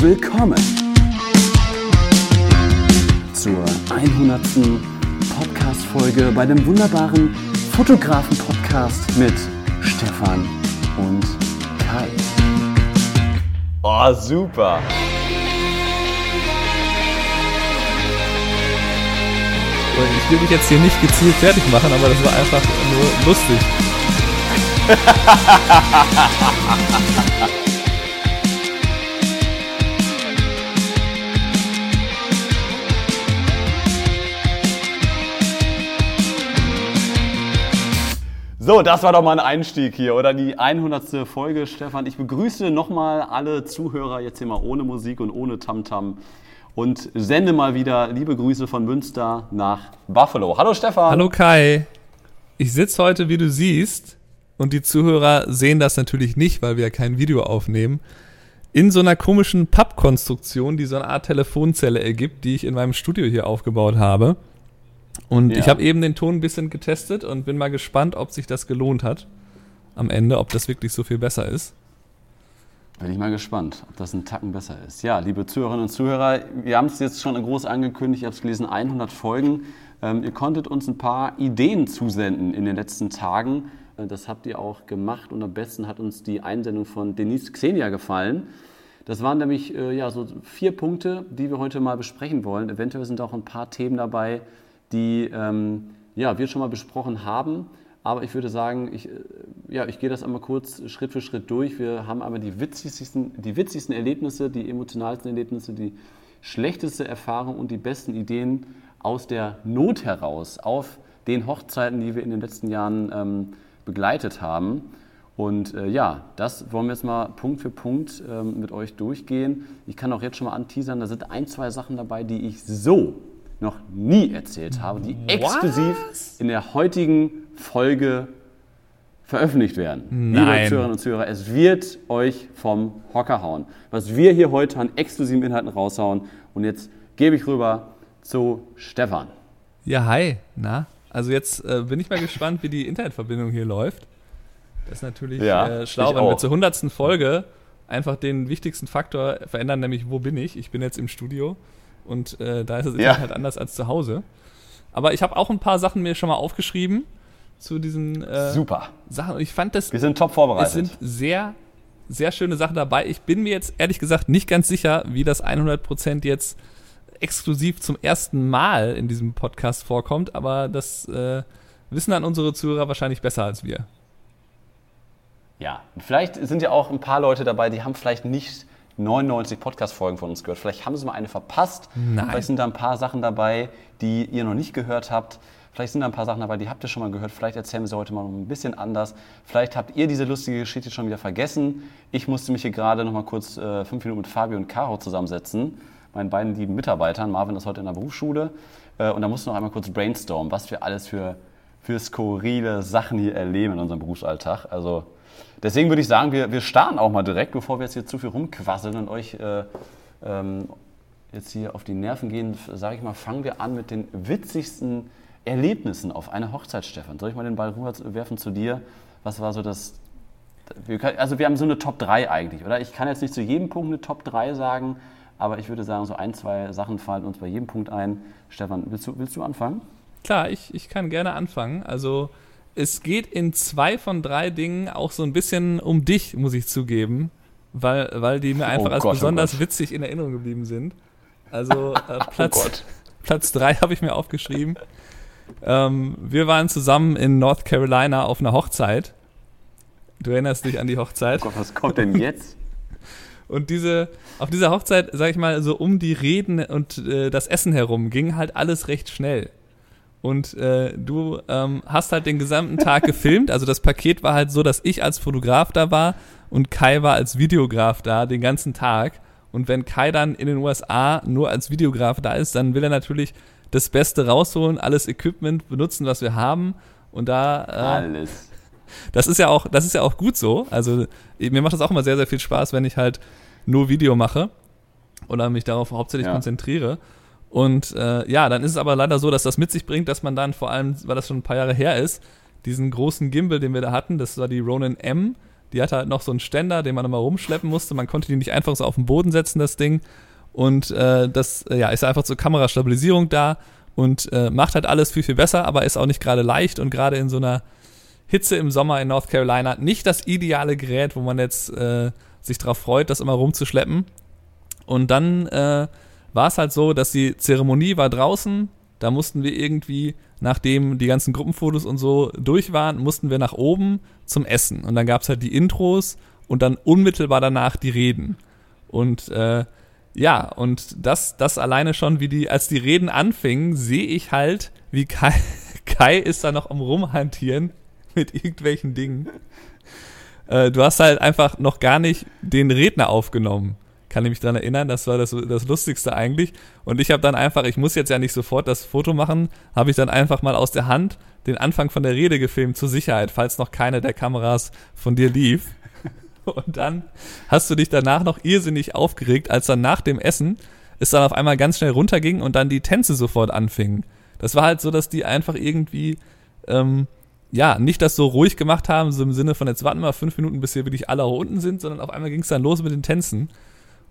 willkommen zur 100. Podcast-Folge bei dem wunderbaren Fotografen-Podcast mit Stefan und Kai. Oh, super. Ich will mich jetzt hier nicht gezielt fertig machen, aber das war einfach nur lustig. So, das war doch mal ein Einstieg hier, oder die 100. Folge, Stefan. Ich begrüße nochmal alle Zuhörer jetzt hier mal ohne Musik und ohne Tamtam und sende mal wieder liebe Grüße von Münster nach Buffalo. Hallo Stefan. Hallo Kai. Ich sitze heute, wie du siehst, und die Zuhörer sehen das natürlich nicht, weil wir ja kein Video aufnehmen, in so einer komischen Pappkonstruktion, die so eine Art Telefonzelle ergibt, die ich in meinem Studio hier aufgebaut habe. Und Ja. ich habe eben den Ton ein bisschen getestet und bin mal gespannt, ob sich das gelohnt hat. Am Ende, ob das wirklich so viel besser ist. Bin ich mal gespannt, ob das ein Tacken besser ist. Ja, liebe Zuhörerinnen und Zuhörer, wir haben es jetzt schon groß angekündigt, ich habe es gelesen, 100 Folgen. Ähm, ihr konntet uns ein paar Ideen zusenden in den letzten Tagen. Äh, Das habt ihr auch gemacht und am besten hat uns die Einsendung von Denise Xenia gefallen. Das waren nämlich äh, ja, so vier Punkte, die wir heute mal besprechen wollen. Eventuell sind auch ein paar Themen dabei, die ähm, ja, wir schon mal besprochen haben. Aber ich würde sagen, ich, äh, ja, ich gehe das einmal kurz Schritt für Schritt durch. Wir haben einmal die witzigsten, die witzigsten Erlebnisse, die emotionalsten Erlebnisse, die schlechteste Erfahrung und die besten Ideen aus der Not heraus auf den Hochzeiten, die wir in den letzten Jahren ähm, begleitet haben. Und äh, ja, das wollen wir jetzt mal Punkt für Punkt ähm, mit euch durchgehen. Ich kann auch jetzt schon mal anteasern, da sind ein, zwei Sachen dabei, die ich so noch nie erzählt habe, die exklusiv in der heutigen Folge veröffentlicht werden. Liebe Nein. Zuhörerinnen und Zuhörer, es wird euch vom Hocker hauen. Was wir hier heute an exklusiven Inhalten raushauen. Und jetzt gebe ich rüber zu Stefan. Ja, hi. Na? Also jetzt äh, bin ich mal gespannt, wie die Internetverbindung hier läuft. Das ist natürlich Ja, äh, schlau, wenn wir zur hundertsten Folge einfach den wichtigsten Faktor verändern, nämlich wo bin ich? Ich bin jetzt im Studio und äh, da ist es Ja. halt anders als zu Hause. Aber ich habe auch ein paar Sachen mir schon mal aufgeschrieben zu diesen äh, Super. Sachen und ich fand das Wir sind top es vorbereitet. sind sehr, sehr schöne Sachen dabei. Ich bin mir jetzt ehrlich gesagt nicht ganz sicher, wie das 100% jetzt exklusiv zum ersten Mal in diesem Podcast vorkommt, aber das äh, wissen dann unsere Zuhörer wahrscheinlich besser als wir. Ja, vielleicht sind ja auch ein paar Leute dabei, die haben vielleicht nicht 99 Podcast-Folgen von uns gehört. Vielleicht haben sie mal eine verpasst. Nein. Vielleicht sind da ein paar Sachen dabei, die ihr noch nicht gehört habt. Vielleicht sind da ein paar Sachen dabei, die habt ihr schon mal gehört. Vielleicht erzählen wir sie heute mal ein bisschen anders. Vielleicht habt ihr diese lustige Geschichte schon wieder vergessen. Ich musste mich hier gerade noch mal kurz äh, fünf Minuten mit Fabio und Caro zusammensetzen, meinen beiden lieben Mitarbeitern. Marvin ist heute in der Berufsschule. Äh, und da mussten wir noch einmal kurz brainstormen, was wir alles für, für skurrile Sachen hier erleben in unserem Berufsalltag. Also Deswegen würde ich sagen, wir, wir starten auch mal direkt, bevor wir jetzt hier zu viel rumquasseln und euch äh, ähm, jetzt hier auf die Nerven gehen, sage ich mal, fangen wir an mit den witzigsten Erlebnissen auf einer Hochzeit, Stefan. Soll ich mal den Ball rüberwerfen zu dir? Was war so das... Also wir haben so eine Top 3 eigentlich, oder? Ich kann jetzt nicht zu jedem Punkt eine Top 3 sagen, aber ich würde sagen, so ein, zwei Sachen fallen uns bei jedem Punkt ein. Stefan, willst du, willst du anfangen? Klar, ich, ich kann gerne anfangen. Also es geht in zwei von drei Dingen auch so ein bisschen um dich, muss ich zugeben, weil, weil die mir einfach als Gott, oh besonders Gott. witzig in Erinnerung geblieben sind. Also äh, Platz, Gott. Platz drei habe ich mir aufgeschrieben. Ähm, wir waren zusammen in North Carolina auf einer Hochzeit. Du erinnerst dich an die Hochzeit. Gott, was kommt denn jetzt? Und diese, auf dieser Hochzeit, sag ich mal, so um die Reden und äh, das Essen herum ging halt alles recht schnell. Und äh, du ähm, hast halt den gesamten Tag gefilmt. Also das Paket war halt so, dass ich als Fotograf da war und Kai war als Videograf da den ganzen Tag. Und wenn Kai dann in den USA nur als Videograf da ist, dann will er natürlich das Beste rausholen, alles Equipment benutzen, was wir haben. Und da äh, Alles. das ist ja auch, das ist ja auch gut so. Also mir macht das auch immer sehr, sehr viel Spaß, wenn ich halt nur Video mache oder mich darauf hauptsächlich Ja. konzentriere. Und äh, ja, dann ist es aber leider so, dass das mit sich bringt, dass man dann vor allem, weil das schon ein paar Jahre her ist, diesen großen Gimbal, den wir da hatten, das war die Ronin M, die hatte halt noch so einen Ständer, den man immer rumschleppen musste. Man konnte die nicht einfach so auf den Boden setzen, das Ding. Und äh, das äh, ja, ist einfach zur Kamerastabilisierung da und äh, macht halt alles viel, viel besser, aber ist auch nicht gerade leicht und gerade in so einer Hitze im Sommer in North Carolina nicht das ideale Gerät, wo man jetzt äh, sich darauf freut, das immer rumzuschleppen. Und dann äh, war es halt so, dass die Zeremonie war draußen. Da mussten wir irgendwie, nachdem die ganzen Gruppenfotos und so durch waren, mussten wir nach oben zum Essen. Und dann gab es halt die Intros und dann unmittelbar danach die Reden. Und äh, ja, und das, das alleine schon, wie die, als die Reden anfingen, sehe ich halt, wie Kai, Kai ist da noch am Rumhantieren mit irgendwelchen Dingen. Äh, du hast halt einfach noch gar nicht den Redner aufgenommen. Kann ich mich daran erinnern, das war das, das Lustigste eigentlich. Und ich habe dann einfach, ich muss jetzt ja nicht sofort das Foto machen, habe ich dann einfach mal aus der Hand den Anfang von der Rede gefilmt, zur Sicherheit, falls noch keine der Kameras von dir lief. Und dann hast du dich danach noch irrsinnig aufgeregt, als dann nach dem Essen es dann auf einmal ganz schnell runterging und dann die Tänze sofort anfingen. Das war halt so, dass die einfach irgendwie, ähm, ja, nicht das so ruhig gemacht haben, so im Sinne von jetzt warten wir mal fünf Minuten, bis hier wirklich alle unten sind, sondern auf einmal ging es dann los mit den Tänzen.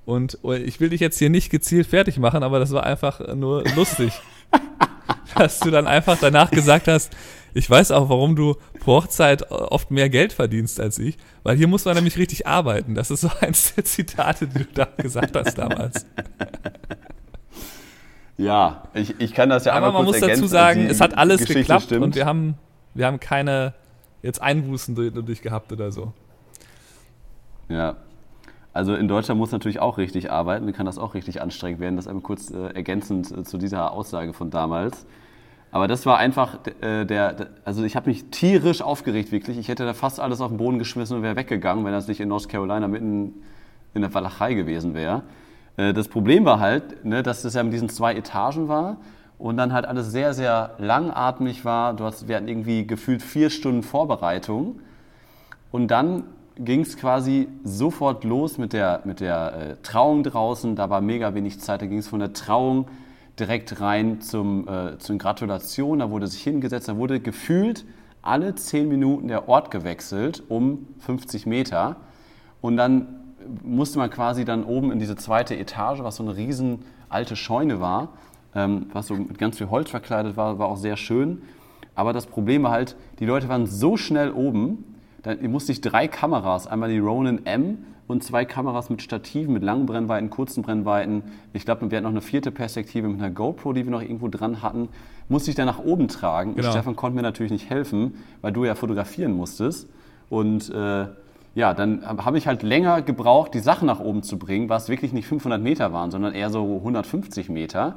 Und oh, ich will dich jetzt hier nicht gezielt fertig machen, aber das war einfach nur lustig. dass du dann einfach danach gesagt hast, ich weiß auch, warum du pro Hochzeit oft mehr Geld verdienst als ich, weil hier muss man nämlich richtig arbeiten. Das ist so eins der Zitate, die du da gesagt hast damals. Ja, ich, ich kann das ja Aber einmal man muss dazu ergänzen. sagen, Die es hat alles Geschichte geklappt stimmt. und wir haben, wir haben keine jetzt Einbußen durch, durch gehabt oder so. Ja. Also in Deutschland muss natürlich auch richtig arbeiten, kann das auch richtig anstrengend werden. Das einmal kurz äh, ergänzend äh, zu dieser Aussage von damals. Aber das war einfach äh, der, also ich habe mich tierisch aufgeregt wirklich. Ich hätte da fast alles auf den Boden geschmissen und wäre weggegangen, wenn das nicht in North Carolina mitten in der Walachei gewesen wäre. Äh, das Problem war halt, ne, dass das ja mit diesen zwei Etagen war und dann halt alles sehr, sehr langatmig war. Du hast, wir hatten irgendwie gefühlt vier Stunden Vorbereitung. Und dann ging es quasi sofort los mit der, mit der äh, Trauung draußen. Da war mega wenig Zeit. Da ging es von der Trauung direkt rein zum, äh, zu den Gratulationen. Da wurde sich hingesetzt. Da wurde gefühlt alle zehn Minuten der Ort gewechselt um 50 Meter. Und dann musste man quasi dann oben in diese zweite Etage, was so eine riesen alte Scheune war, ähm, was so mit ganz viel Holz verkleidet war, war auch sehr schön. Aber das Problem war halt, die Leute waren so schnell oben, dann musste ich drei Kameras, einmal die Ronin M und zwei Kameras mit Stativen, mit langen Brennweiten, kurzen Brennweiten. Ich glaube, wir hatten noch eine vierte Perspektive mit einer GoPro, die wir noch irgendwo dran hatten. Musste ich dann nach oben tragen. Und Genau. Stefan konnte mir natürlich nicht helfen, weil du ja fotografieren musstest. Und äh, ja, dann habe ich halt länger gebraucht, die Sachen nach oben zu bringen, was wirklich nicht 500 Meter waren, sondern eher so 150 Meter.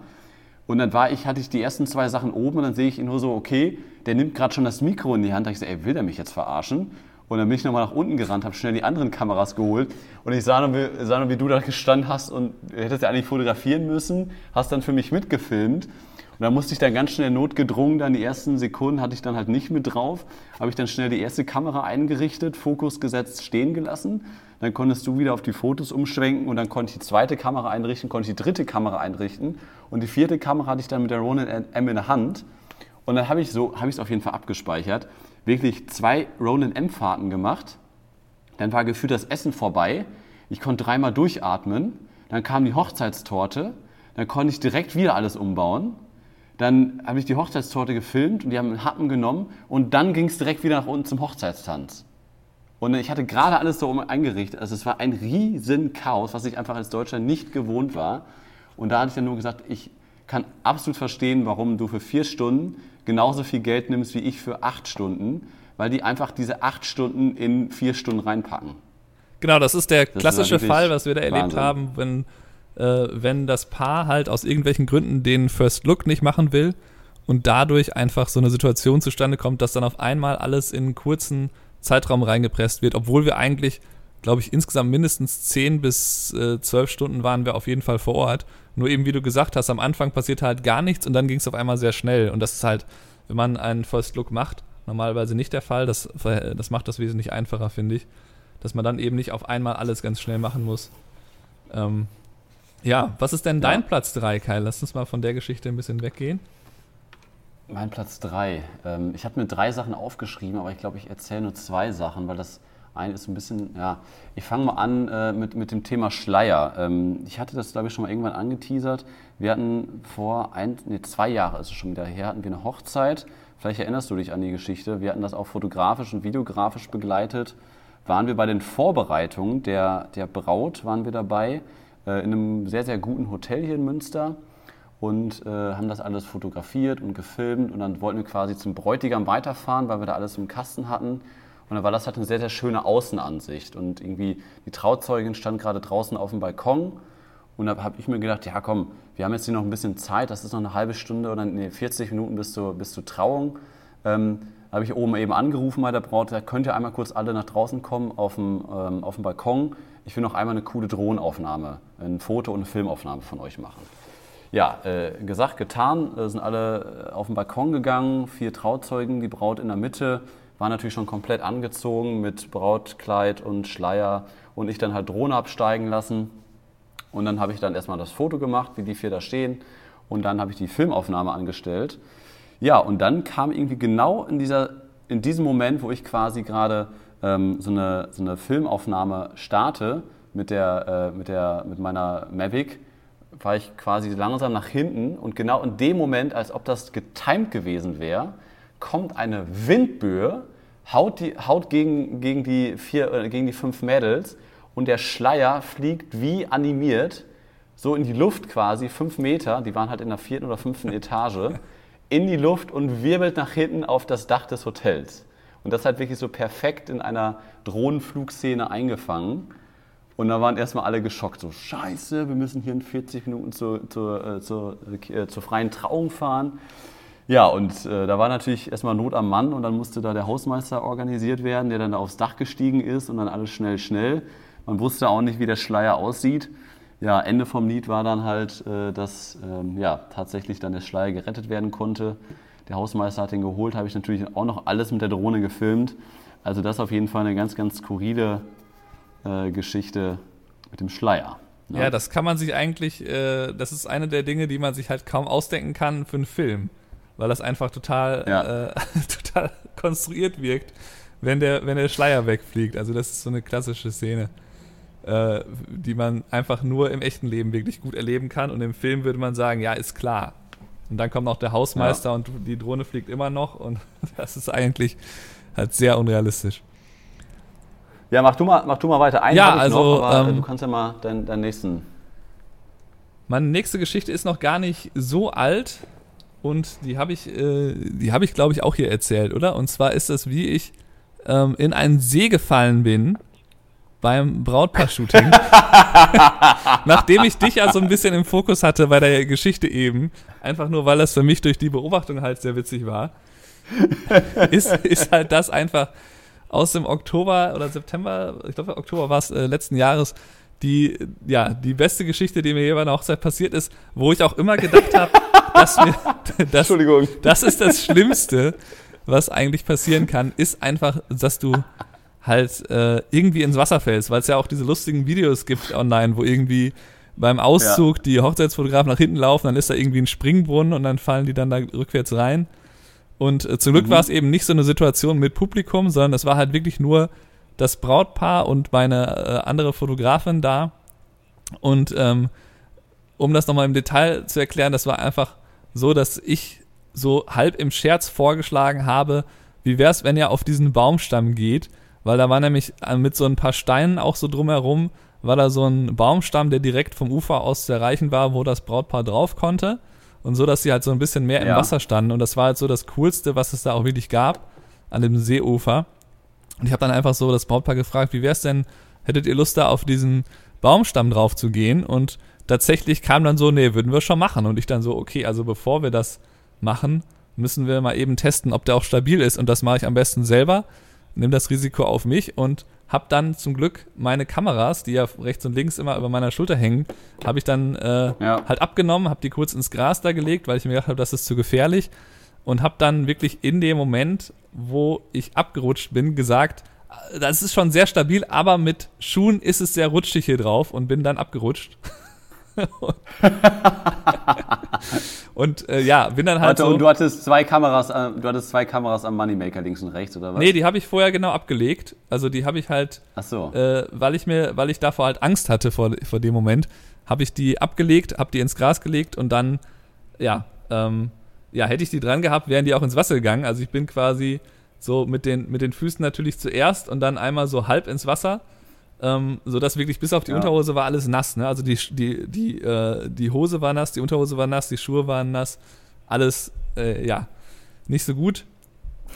Und dann war ich, hatte ich die ersten zwei Sachen oben und dann sehe ich ihn nur so, okay, der nimmt gerade schon das Mikro in die Hand. Da ich so, ey, will der mich jetzt verarschen? Und dann bin ich nochmal nach unten gerannt, habe schnell die anderen Kameras geholt und ich sah nur, wie, sah nur, wie du da gestanden hast und hättest ja eigentlich fotografieren müssen, hast dann für mich mitgefilmt. Und dann musste ich dann ganz schnell notgedrungen, dann die ersten Sekunden hatte ich dann halt nicht mit drauf, habe ich dann schnell die erste Kamera eingerichtet, Fokus gesetzt, stehen gelassen. Dann konntest du wieder auf die Fotos umschwenken und dann konnte ich die zweite Kamera einrichten, konnte ich die dritte Kamera einrichten und die vierte Kamera hatte ich dann mit der Ronin M in der Hand. Und dann habe ich so, habe ich es auf jeden Fall abgespeichert, wirklich zwei Ronin M-Fahrten gemacht. Dann war gefühlt das Essen vorbei. Ich konnte dreimal durchatmen. Dann kam die Hochzeitstorte. Dann konnte ich direkt wieder alles umbauen. Dann habe ich die Hochzeitstorte gefilmt und die haben einen Happen genommen. Und dann ging es direkt wieder nach unten zum Hochzeitstanz. Und ich hatte gerade alles so eingerichtet. Also es war ein riesen Chaos, was ich einfach als Deutscher nicht gewohnt war. Und da hatte ich dann nur gesagt, ich kann absolut verstehen, warum du für vier Stunden genauso viel Geld nimmst wie ich für acht Stunden, weil die einfach diese acht Stunden in vier Stunden reinpacken. Genau, das ist der ist klassische wirklich Fall, was wir da erlebt Wahnsinn. haben, wenn, äh, wenn das Paar halt aus irgendwelchen Gründen den First Look nicht machen will und dadurch einfach so eine Situation zustande kommt, dass dann auf einmal alles in einen kurzen Zeitraum reingepresst wird, obwohl wir eigentlich, glaube ich, insgesamt mindestens 10 bis äh, 12 Stunden waren wir auf jeden Fall vor Ort. Nur eben, wie du gesagt hast, am Anfang passierte halt gar nichts und dann ging es auf einmal sehr schnell. Und das ist halt, wenn man einen First Look macht, normalerweise nicht der Fall. Das, das macht das wesentlich einfacher, finde ich dass man dann eben nicht auf einmal alles ganz schnell machen muss. Ähm, ja, was ist denn dein Ja. Platz 3, Kai? Lass uns mal von der Geschichte ein bisschen weggehen. Mein Platz drei. Ähm, ich habe mir drei Sachen aufgeschrieben, aber ich glaube, ich erzähle nur zwei Sachen, weil das ein ist ein bisschen, ja, ich fange mal an äh, mit, mit dem Thema Schleier. Ähm, ich hatte das, glaube ich, schon mal irgendwann angeteasert. Wir hatten vor ein, nee, zwei Jahren, ist es schon wieder her, hatten wir eine Hochzeit. Vielleicht erinnerst du dich an die Geschichte. Wir hatten das auch fotografisch und videografisch begleitet. Waren wir bei den Vorbereitungen der, der Braut, waren wir dabei, äh, in einem sehr, sehr guten Hotel hier in Münster und äh, haben das alles fotografiert und gefilmt und dann wollten wir quasi zum Bräutigam weiterfahren, weil wir da alles im Kasten hatten. Und war das halt eine sehr, sehr schöne Außenansicht. Und irgendwie die Trauzeugin stand gerade draußen auf dem Balkon. Und da habe ich mir gedacht, ja komm, wir haben jetzt hier noch ein bisschen Zeit, das ist noch eine halbe Stunde oder nee, 40 Minuten bis zur, bis zur Trauung. Ähm, habe ich oben eben angerufen bei der Braut, da könnt ihr einmal kurz alle nach draußen kommen auf dem, ähm, auf dem Balkon. Ich will noch einmal eine coole Drohnenaufnahme, ein Foto und eine Filmaufnahme von euch machen. Ja, äh, gesagt, getan, äh, sind alle äh, auf den Balkon gegangen, vier Trauzeugen, die Braut in der Mitte, war natürlich schon komplett angezogen mit Brautkleid und Schleier und ich dann halt Drohne absteigen lassen. Und dann habe ich dann erstmal das Foto gemacht, wie die vier da stehen und dann habe ich die Filmaufnahme angestellt. Ja, und dann kam irgendwie genau in, dieser, in diesem Moment, wo ich quasi gerade ähm, so, eine, so eine Filmaufnahme starte mit, der, äh, mit, der, mit meiner Mavic, war ich quasi langsam nach hinten und genau in dem Moment, als ob das getimed gewesen wäre, kommt eine Windböe, haut, die, haut gegen, gegen, die vier, äh, gegen die fünf Mädels und der Schleier fliegt wie animiert so in die Luft quasi, fünf Meter, die waren halt in der vierten oder fünften Etage, in die Luft und wirbelt nach hinten auf das Dach des Hotels. Und das halt wirklich so perfekt in einer Drohnenflugszene eingefangen. Und da waren erstmal alle geschockt, so scheiße, wir müssen hier in 40 Minuten zur, zur, äh, zur, äh, zur freien Trauung fahren. Ja, und äh, da war natürlich erstmal Not am Mann und dann musste da der Hausmeister organisiert werden, der dann da aufs Dach gestiegen ist und dann alles schnell, schnell. Man wusste auch nicht, wie der Schleier aussieht. Ja, Ende vom Lied war dann halt, äh, dass ähm, ja, tatsächlich dann der Schleier gerettet werden konnte. Der Hausmeister hat ihn geholt, habe ich natürlich auch noch alles mit der Drohne gefilmt. Also das auf jeden Fall eine ganz, ganz skurrile äh, Geschichte mit dem Schleier. Ne? Ja, das kann man sich eigentlich, äh, das ist eine der Dinge, die man sich halt kaum ausdenken kann für einen Film, weil das einfach total, ja. äh, total konstruiert wirkt, wenn der, wenn der Schleier wegfliegt. Also das ist so eine klassische Szene, äh, die man einfach nur im echten Leben wirklich gut erleben kann und im Film würde man sagen, ja, ist klar. Und dann kommt noch der Hausmeister ja. und die Drohne fliegt immer noch und das ist eigentlich halt sehr unrealistisch. Ja, mach du mal, mach du mal weiter. Einen ja, also noch, aber ähm, du kannst ja mal deinen, deinen nächsten. Meine nächste Geschichte ist noch gar nicht so alt und die habe ich, äh, die habe ich glaube ich auch hier erzählt, oder? Und zwar ist das, wie ich ähm, in einen See gefallen bin beim Brautpaar-Shooting. Nachdem ich dich ja so ein bisschen im Fokus hatte bei der Geschichte eben, einfach nur weil das für mich durch die Beobachtung halt sehr witzig war, ist, ist halt das einfach aus dem Oktober oder September, ich glaube Oktober war es äh, letzten Jahres, die, ja, die beste Geschichte, die mir je bei einer Hochzeit passiert ist, wo ich auch immer gedacht habe, dass mir, das, Entschuldigung. das ist das Schlimmste, was eigentlich passieren kann, ist einfach, dass du halt äh, irgendwie ins Wasser fällst, weil es ja auch diese lustigen Videos gibt online, wo irgendwie beim Auszug ja. die Hochzeitsfotografen nach hinten laufen, dann ist da irgendwie ein Springbrunnen und dann fallen die dann da rückwärts rein. Und äh, zum Glück mhm. war es eben nicht so eine Situation mit Publikum, sondern es war halt wirklich nur das Brautpaar und meine äh, andere Fotografin da. Und ähm, um das nochmal im Detail zu erklären, das war einfach so, dass ich so halb im Scherz vorgeschlagen habe, wie wäre es, wenn ihr auf diesen Baumstamm geht, weil da war nämlich äh, mit so ein paar Steinen auch so drumherum, war da so ein Baumstamm, der direkt vom Ufer aus zu erreichen war, wo das Brautpaar drauf konnte und so, dass sie halt so ein bisschen mehr im Wasser standen. Und das war halt so das Coolste, was es da auch wirklich gab an dem Seeufer. Und ich habe dann einfach so das Brautpaar gefragt, wie wäre es denn, hättet ihr Lust da auf diesen Baumstamm drauf zu gehen? Und tatsächlich kam dann so, nee, würden wir schon machen. Und ich dann so, okay, also bevor wir das machen, müssen wir mal eben testen, ob der auch stabil ist. Und das mache ich am besten selber, nehme das Risiko auf mich und habe dann zum Glück meine Kameras, die ja rechts und links immer über meiner Schulter hängen, habe ich dann äh, ja. halt abgenommen, habe die kurz ins Gras da gelegt, weil ich mir gedacht habe, das ist zu gefährlich und habe dann wirklich in dem Moment, wo ich abgerutscht bin, gesagt, das ist schon sehr stabil, aber mit Schuhen ist es sehr rutschig hier drauf und bin dann abgerutscht. und äh, ja, bin dann halt Warte, so. und du hattest zwei Kameras, äh, du hattest zwei Kameras am Moneymaker links und rechts, oder was? Nee, die habe ich vorher genau abgelegt. Also die habe ich halt, Ach so. äh, weil ich mir, weil ich davor halt Angst hatte vor, vor dem Moment, habe ich die abgelegt, habe die ins Gras gelegt und dann, ja, ähm, ja, hätte ich die dran gehabt, wären die auch ins Wasser gegangen. Also ich bin quasi so mit den, mit den Füßen natürlich zuerst und dann einmal so halb ins Wasser. Ähm, so dass wirklich bis auf die Ja. Unterhose war alles nass. Ne? Also die, die, die, äh, die Hose war nass, die Unterhose war nass, die Schuhe waren nass. Alles, äh, ja, nicht so gut.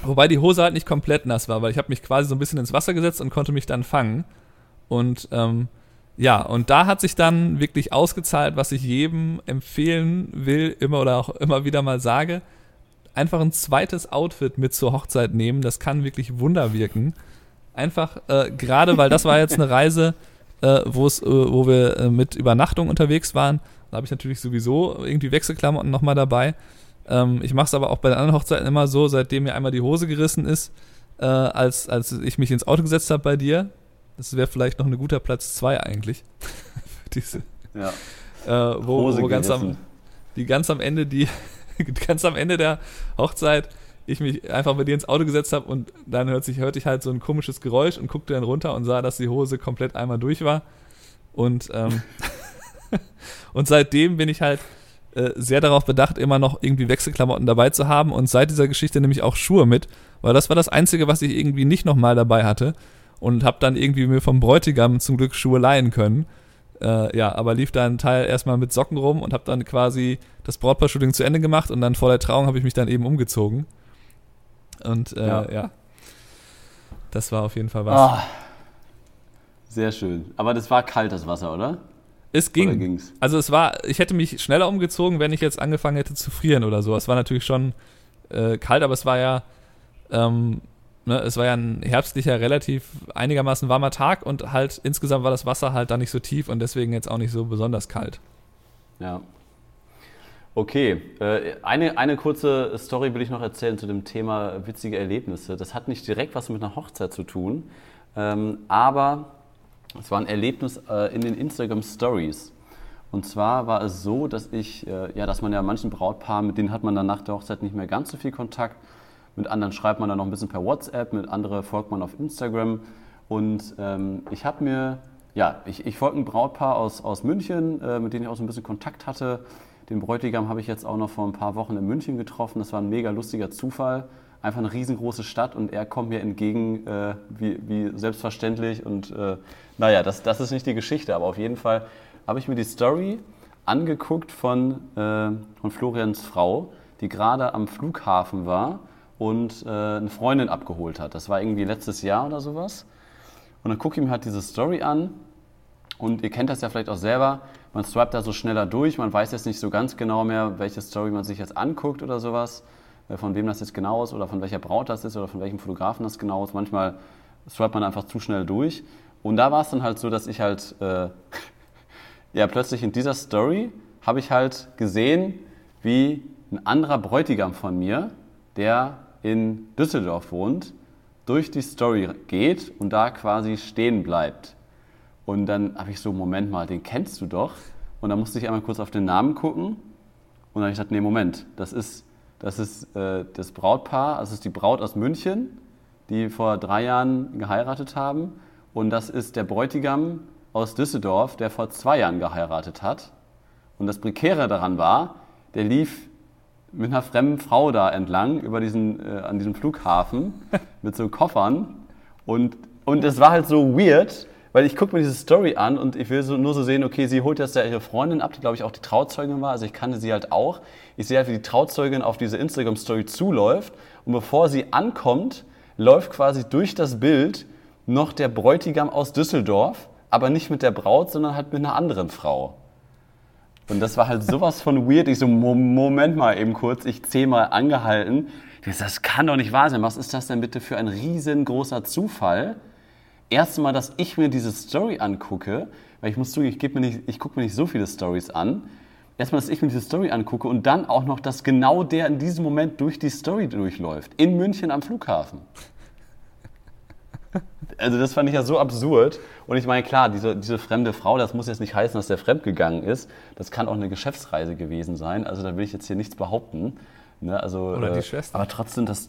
Wobei die Hose halt nicht komplett nass war, weil ich habe mich quasi so ein bisschen ins Wasser gesetzt und konnte mich dann fangen. Und ähm, ja, und da hat sich dann wirklich ausgezahlt, was ich jedem empfehlen will, immer oder auch immer wieder mal sage. Einfach ein zweites Outfit mit zur Hochzeit nehmen, das kann wirklich Wunder wirken. Einfach, äh, gerade weil das war jetzt eine Reise, äh, wo es, äh, wo wir äh, mit Übernachtung unterwegs waren. Da habe ich natürlich sowieso irgendwie Wechselklamotten nochmal dabei. Ähm, ich mache es aber auch bei den anderen Hochzeiten immer so, seitdem mir einmal die Hose gerissen ist, äh, als, als ich mich ins Auto gesetzt habe bei dir. Das wäre vielleicht noch ein guter Platz zwei eigentlich. Diese, ja. äh, wo, Hose wo ganz am, gerissen. die ganz am Ende, die ganz am Ende der Hochzeit ich mich einfach bei dir ins Auto gesetzt habe und dann hört sich, hörte ich halt so ein komisches Geräusch und guckte dann runter und sah, dass die Hose komplett einmal durch war. Und, ähm, und seitdem bin ich halt äh, sehr darauf bedacht, immer noch irgendwie Wechselklamotten dabei zu haben und seit dieser Geschichte nehme ich auch Schuhe mit, weil das war das Einzige, was ich irgendwie nicht nochmal dabei hatte und habe dann irgendwie mir vom Bräutigam zum Glück Schuhe leihen können. Äh, ja, aber lief dann Teil erstmal mit Socken rum und habe dann quasi das Brautpaar-Shooting zu Ende gemacht und dann vor der Trauung habe ich mich dann eben umgezogen. Und äh, ja. Ja. das war auf jeden Fall was. Ah, sehr schön. Aber das war kalt, das Wasser, oder? es Oder ging. ging's? Also es war, ich hätte mich schneller umgezogen, wenn ich jetzt angefangen hätte zu frieren oder so. Es war natürlich schon äh, kalt, aber es war ja, ähm, ne, es war ja ein herbstlicher, relativ einigermaßen warmer Tag und halt insgesamt war das Wasser halt da nicht so tief und deswegen jetzt auch nicht so besonders kalt. Ja. Okay, äh, eine, eine kurze Story will ich noch erzählen zu dem Thema witzige Erlebnisse. Das hat nicht direkt was mit einer Hochzeit zu tun, ähm, aber es war ein Erlebnis äh, in den Instagram Stories. Und zwar war es so, dass ich, äh, ja, dass man ja manchen Brautpaaren, mit denen hat man dann nach der Hochzeit nicht mehr ganz so viel Kontakt. Mit anderen schreibt man dann noch ein bisschen per WhatsApp, mit anderen folgt man auf Instagram. Und ähm, ich habe mir, ja, ich, ich folge ein Brautpaar aus, aus München, äh, mit denen ich auch so ein bisschen Kontakt hatte. Den Bräutigam habe ich jetzt auch noch vor ein paar Wochen in München getroffen. Das war ein mega lustiger Zufall. Einfach eine riesengroße Stadt und er kommt mir entgegen äh, wie, wie selbstverständlich. Und äh, naja, das, das ist nicht die Geschichte, aber auf jeden Fall habe ich mir die Story angeguckt von, äh, von Florians Frau, die gerade am Flughafen war und äh, eine Freundin abgeholt hat. Das war irgendwie letztes Jahr oder sowas. Und dann gucke ich mir halt diese Story an und ihr kennt das ja vielleicht auch selber. Man swipet da so schneller durch, man weiß jetzt nicht so ganz genau mehr, welche Story man sich jetzt anguckt oder sowas, äh, von wem das jetzt genau ist oder von welcher Braut das ist oder von welchem Fotografen das genau ist. Manchmal swipet man einfach zu schnell durch. Und da war es dann halt so, dass ich halt, äh, ja, plötzlich in dieser Story habe ich halt gesehen, wie ein anderer Bräutigam von mir, der in Düsseldorf wohnt, durch die Story geht und da quasi stehen bleibt. Und dann habe ich so, Moment mal, den kennst du doch. Und dann musste ich einmal kurz auf den Namen gucken. Und dann habe ich gesagt, nee, Moment, das ist das, ist, äh, das Brautpaar, das ist die Braut aus München, die vor drei Jahren geheiratet haben. Und das ist der Bräutigam aus Düsseldorf, der vor zwei Jahren geheiratet hat. Und das Prekäre daran war, der lief mit einer fremden Frau da entlang über diesen, äh, an diesem Flughafen mit so Koffern. Und, und es war halt so weird, weil ich gucke mir diese Story an und ich will so, nur so sehen, okay, sie holt jetzt ja ihre Freundin ab, die glaube ich auch die Trauzeugin war, also ich kannte sie halt auch. Ich sehe halt, wie die Trauzeugin auf diese Instagram-Story zuläuft und bevor sie ankommt, läuft quasi durch das Bild noch der Bräutigam aus Düsseldorf, aber nicht mit der Braut, sondern halt mit einer anderen Frau. Und das war halt sowas von weird. Ich so, Mo- Moment mal eben kurz, ich zehnmal angehalten. Das kann doch nicht wahr sein. Was ist das denn bitte für ein riesengroßer Zufall? Erste Mal, dass ich mir diese Story angucke, weil ich muss zugeben, ich, geb mir nicht- ich gucke mir nicht so viele Stories an. Erstmal, dass ich mir diese Story angucke und dann auch noch, dass genau der in diesem Moment durch die Story durchläuft. In München am Flughafen. also das fand ich ja so absurd. Und ich meine, klar, diese, diese fremde Frau, das muss jetzt nicht heißen, dass der fremdgegangen ist. Das kann auch eine Geschäftsreise gewesen sein. Also da will ich jetzt hier nichts behaupten. Ne? Also, Oder die äh, Schwester. Aber trotzdem, das.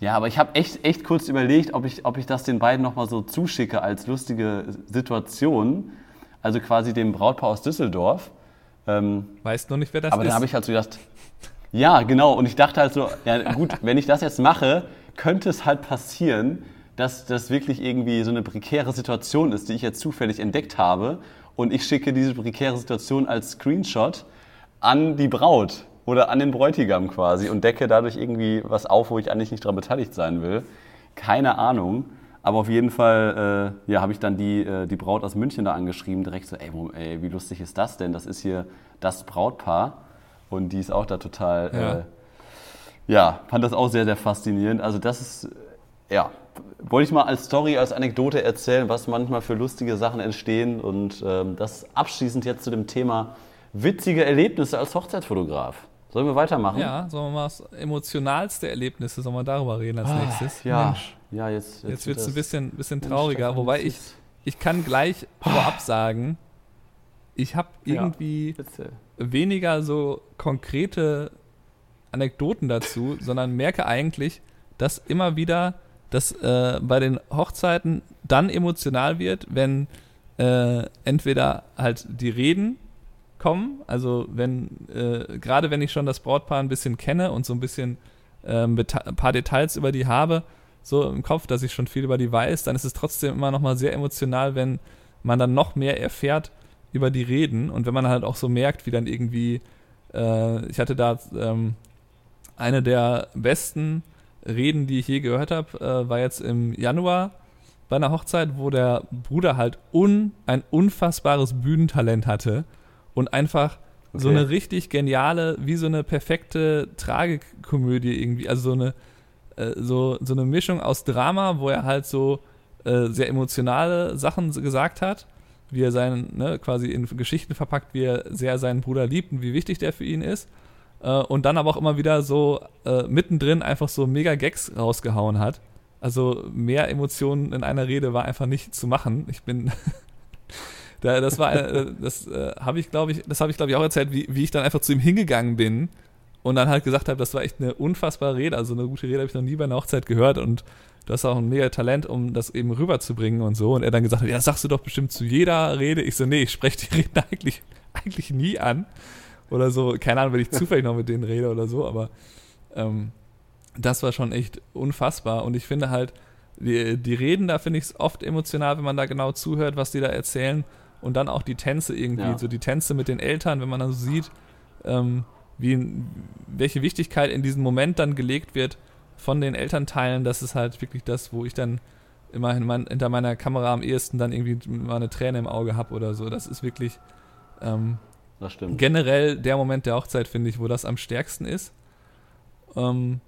Ja, aber ich habe echt, echt kurz überlegt, ob ich, ob ich das den beiden nochmal so zuschicke als lustige Situation. Also quasi dem Brautpaar aus Düsseldorf. Ähm, Weißt noch nicht, wer das aber ist. dann habe ich halt so gedacht, ja, genau. Und ich dachte halt so, ja gut, wenn ich das jetzt mache, könnte es halt passieren, dass das wirklich irgendwie so eine prekäre Situation ist, die ich jetzt zufällig entdeckt habe. Und ich schicke diese prekäre Situation als Screenshot an die Braut oder an den Bräutigam quasi und decke dadurch irgendwie was auf, wo ich eigentlich nicht daran beteiligt sein will. Keine Ahnung. Aber auf jeden Fall äh, ja, habe ich dann die, äh, die Braut aus München da angeschrieben, direkt so, ey, ey, wie lustig ist das denn? Das ist hier das Brautpaar. Und die ist auch da total, Ja. äh, ja, fand das auch sehr, sehr faszinierend. Also das ist, äh, ja, wollte ich mal als Story, als Anekdote erzählen, was manchmal für lustige Sachen entstehen. Und ähm, das abschließend jetzt zu dem Thema witzige Erlebnisse als Hochzeitsfotograf. Sollen wir weitermachen? ja, sollen wir mal das emotionalste Erlebnisse, sollen wir darüber reden als nächstes? Ah, Ja, Mensch, ja jetzt, jetzt wird es ein bisschen, bisschen trauriger, wobei jetzt ich, ich kann gleich vorab sagen, ich habe Ja. irgendwie Bitte. weniger so konkrete Anekdoten dazu, sondern merke eigentlich, dass immer wieder das äh, bei den Hochzeiten dann emotional wird, wenn äh, entweder halt die Reden kommen, also wenn äh, gerade wenn ich schon das Brautpaar ein bisschen kenne und so ein bisschen beta- ein paar Details über die habe, so im Kopf, dass ich schon viel über die weiß, dann ist es trotzdem immer noch mal sehr emotional, wenn man dann noch mehr erfährt über die Reden und wenn man halt auch so merkt, wie dann irgendwie, äh, ich hatte da ähm, eine der besten Reden, die ich je gehört habe, äh, war jetzt im Januar bei einer Hochzeit, wo der Bruder halt un, ein unfassbares Bühnentalent hatte und einfach so Okay. eine richtig geniale, wie so eine perfekte Tragikomödie irgendwie, also so eine äh, so, so eine Mischung aus Drama, wo er halt so äh, sehr emotionale Sachen gesagt hat, wie er seinen, ne, quasi in Geschichten verpackt, wie er sehr seinen Bruder liebt und wie wichtig der für ihn ist. Äh, und dann aber auch immer wieder so äh, mittendrin einfach so mega Gags rausgehauen hat. Also mehr Emotionen in einer Rede war einfach nicht zu machen. Ich bin da, das war äh, das äh, habe ich glaube ich das habe ich glaube ich auch erzählt wie, wie ich dann einfach zu ihm hingegangen bin und dann halt gesagt habe das war echt eine unfassbare Rede. Also eine gute Rede habe ich noch nie bei einer Hochzeit gehört und du hast auch ein mega Talent um das eben rüberzubringen und so. Und er dann gesagt hat ja sagst du doch bestimmt zu jeder Rede. Ich so nee ich spreche die Reden eigentlich eigentlich nie an oder so. Keine Ahnung wenn ich zufällig noch mit denen rede oder so aber ähm, das war schon echt unfassbar. Und ich finde halt die, die Reden, da finde ich es oft emotional, wenn man da genau zuhört, was die da erzählen. Und dann auch die Tänze irgendwie, Ja. so die Tänze mit den Eltern, wenn man dann so sieht, ähm, wie, welche Wichtigkeit in diesem Moment dann gelegt wird von den Elternteilen, das ist halt wirklich das, wo ich dann immer in mein, hinter meiner Kamera am ehesten dann irgendwie mal eine Träne im Auge habe oder so. Das ist wirklich ähm, Das stimmt. generell der Moment der Hochzeit, finde ich, wo das am stärksten ist. Ähm,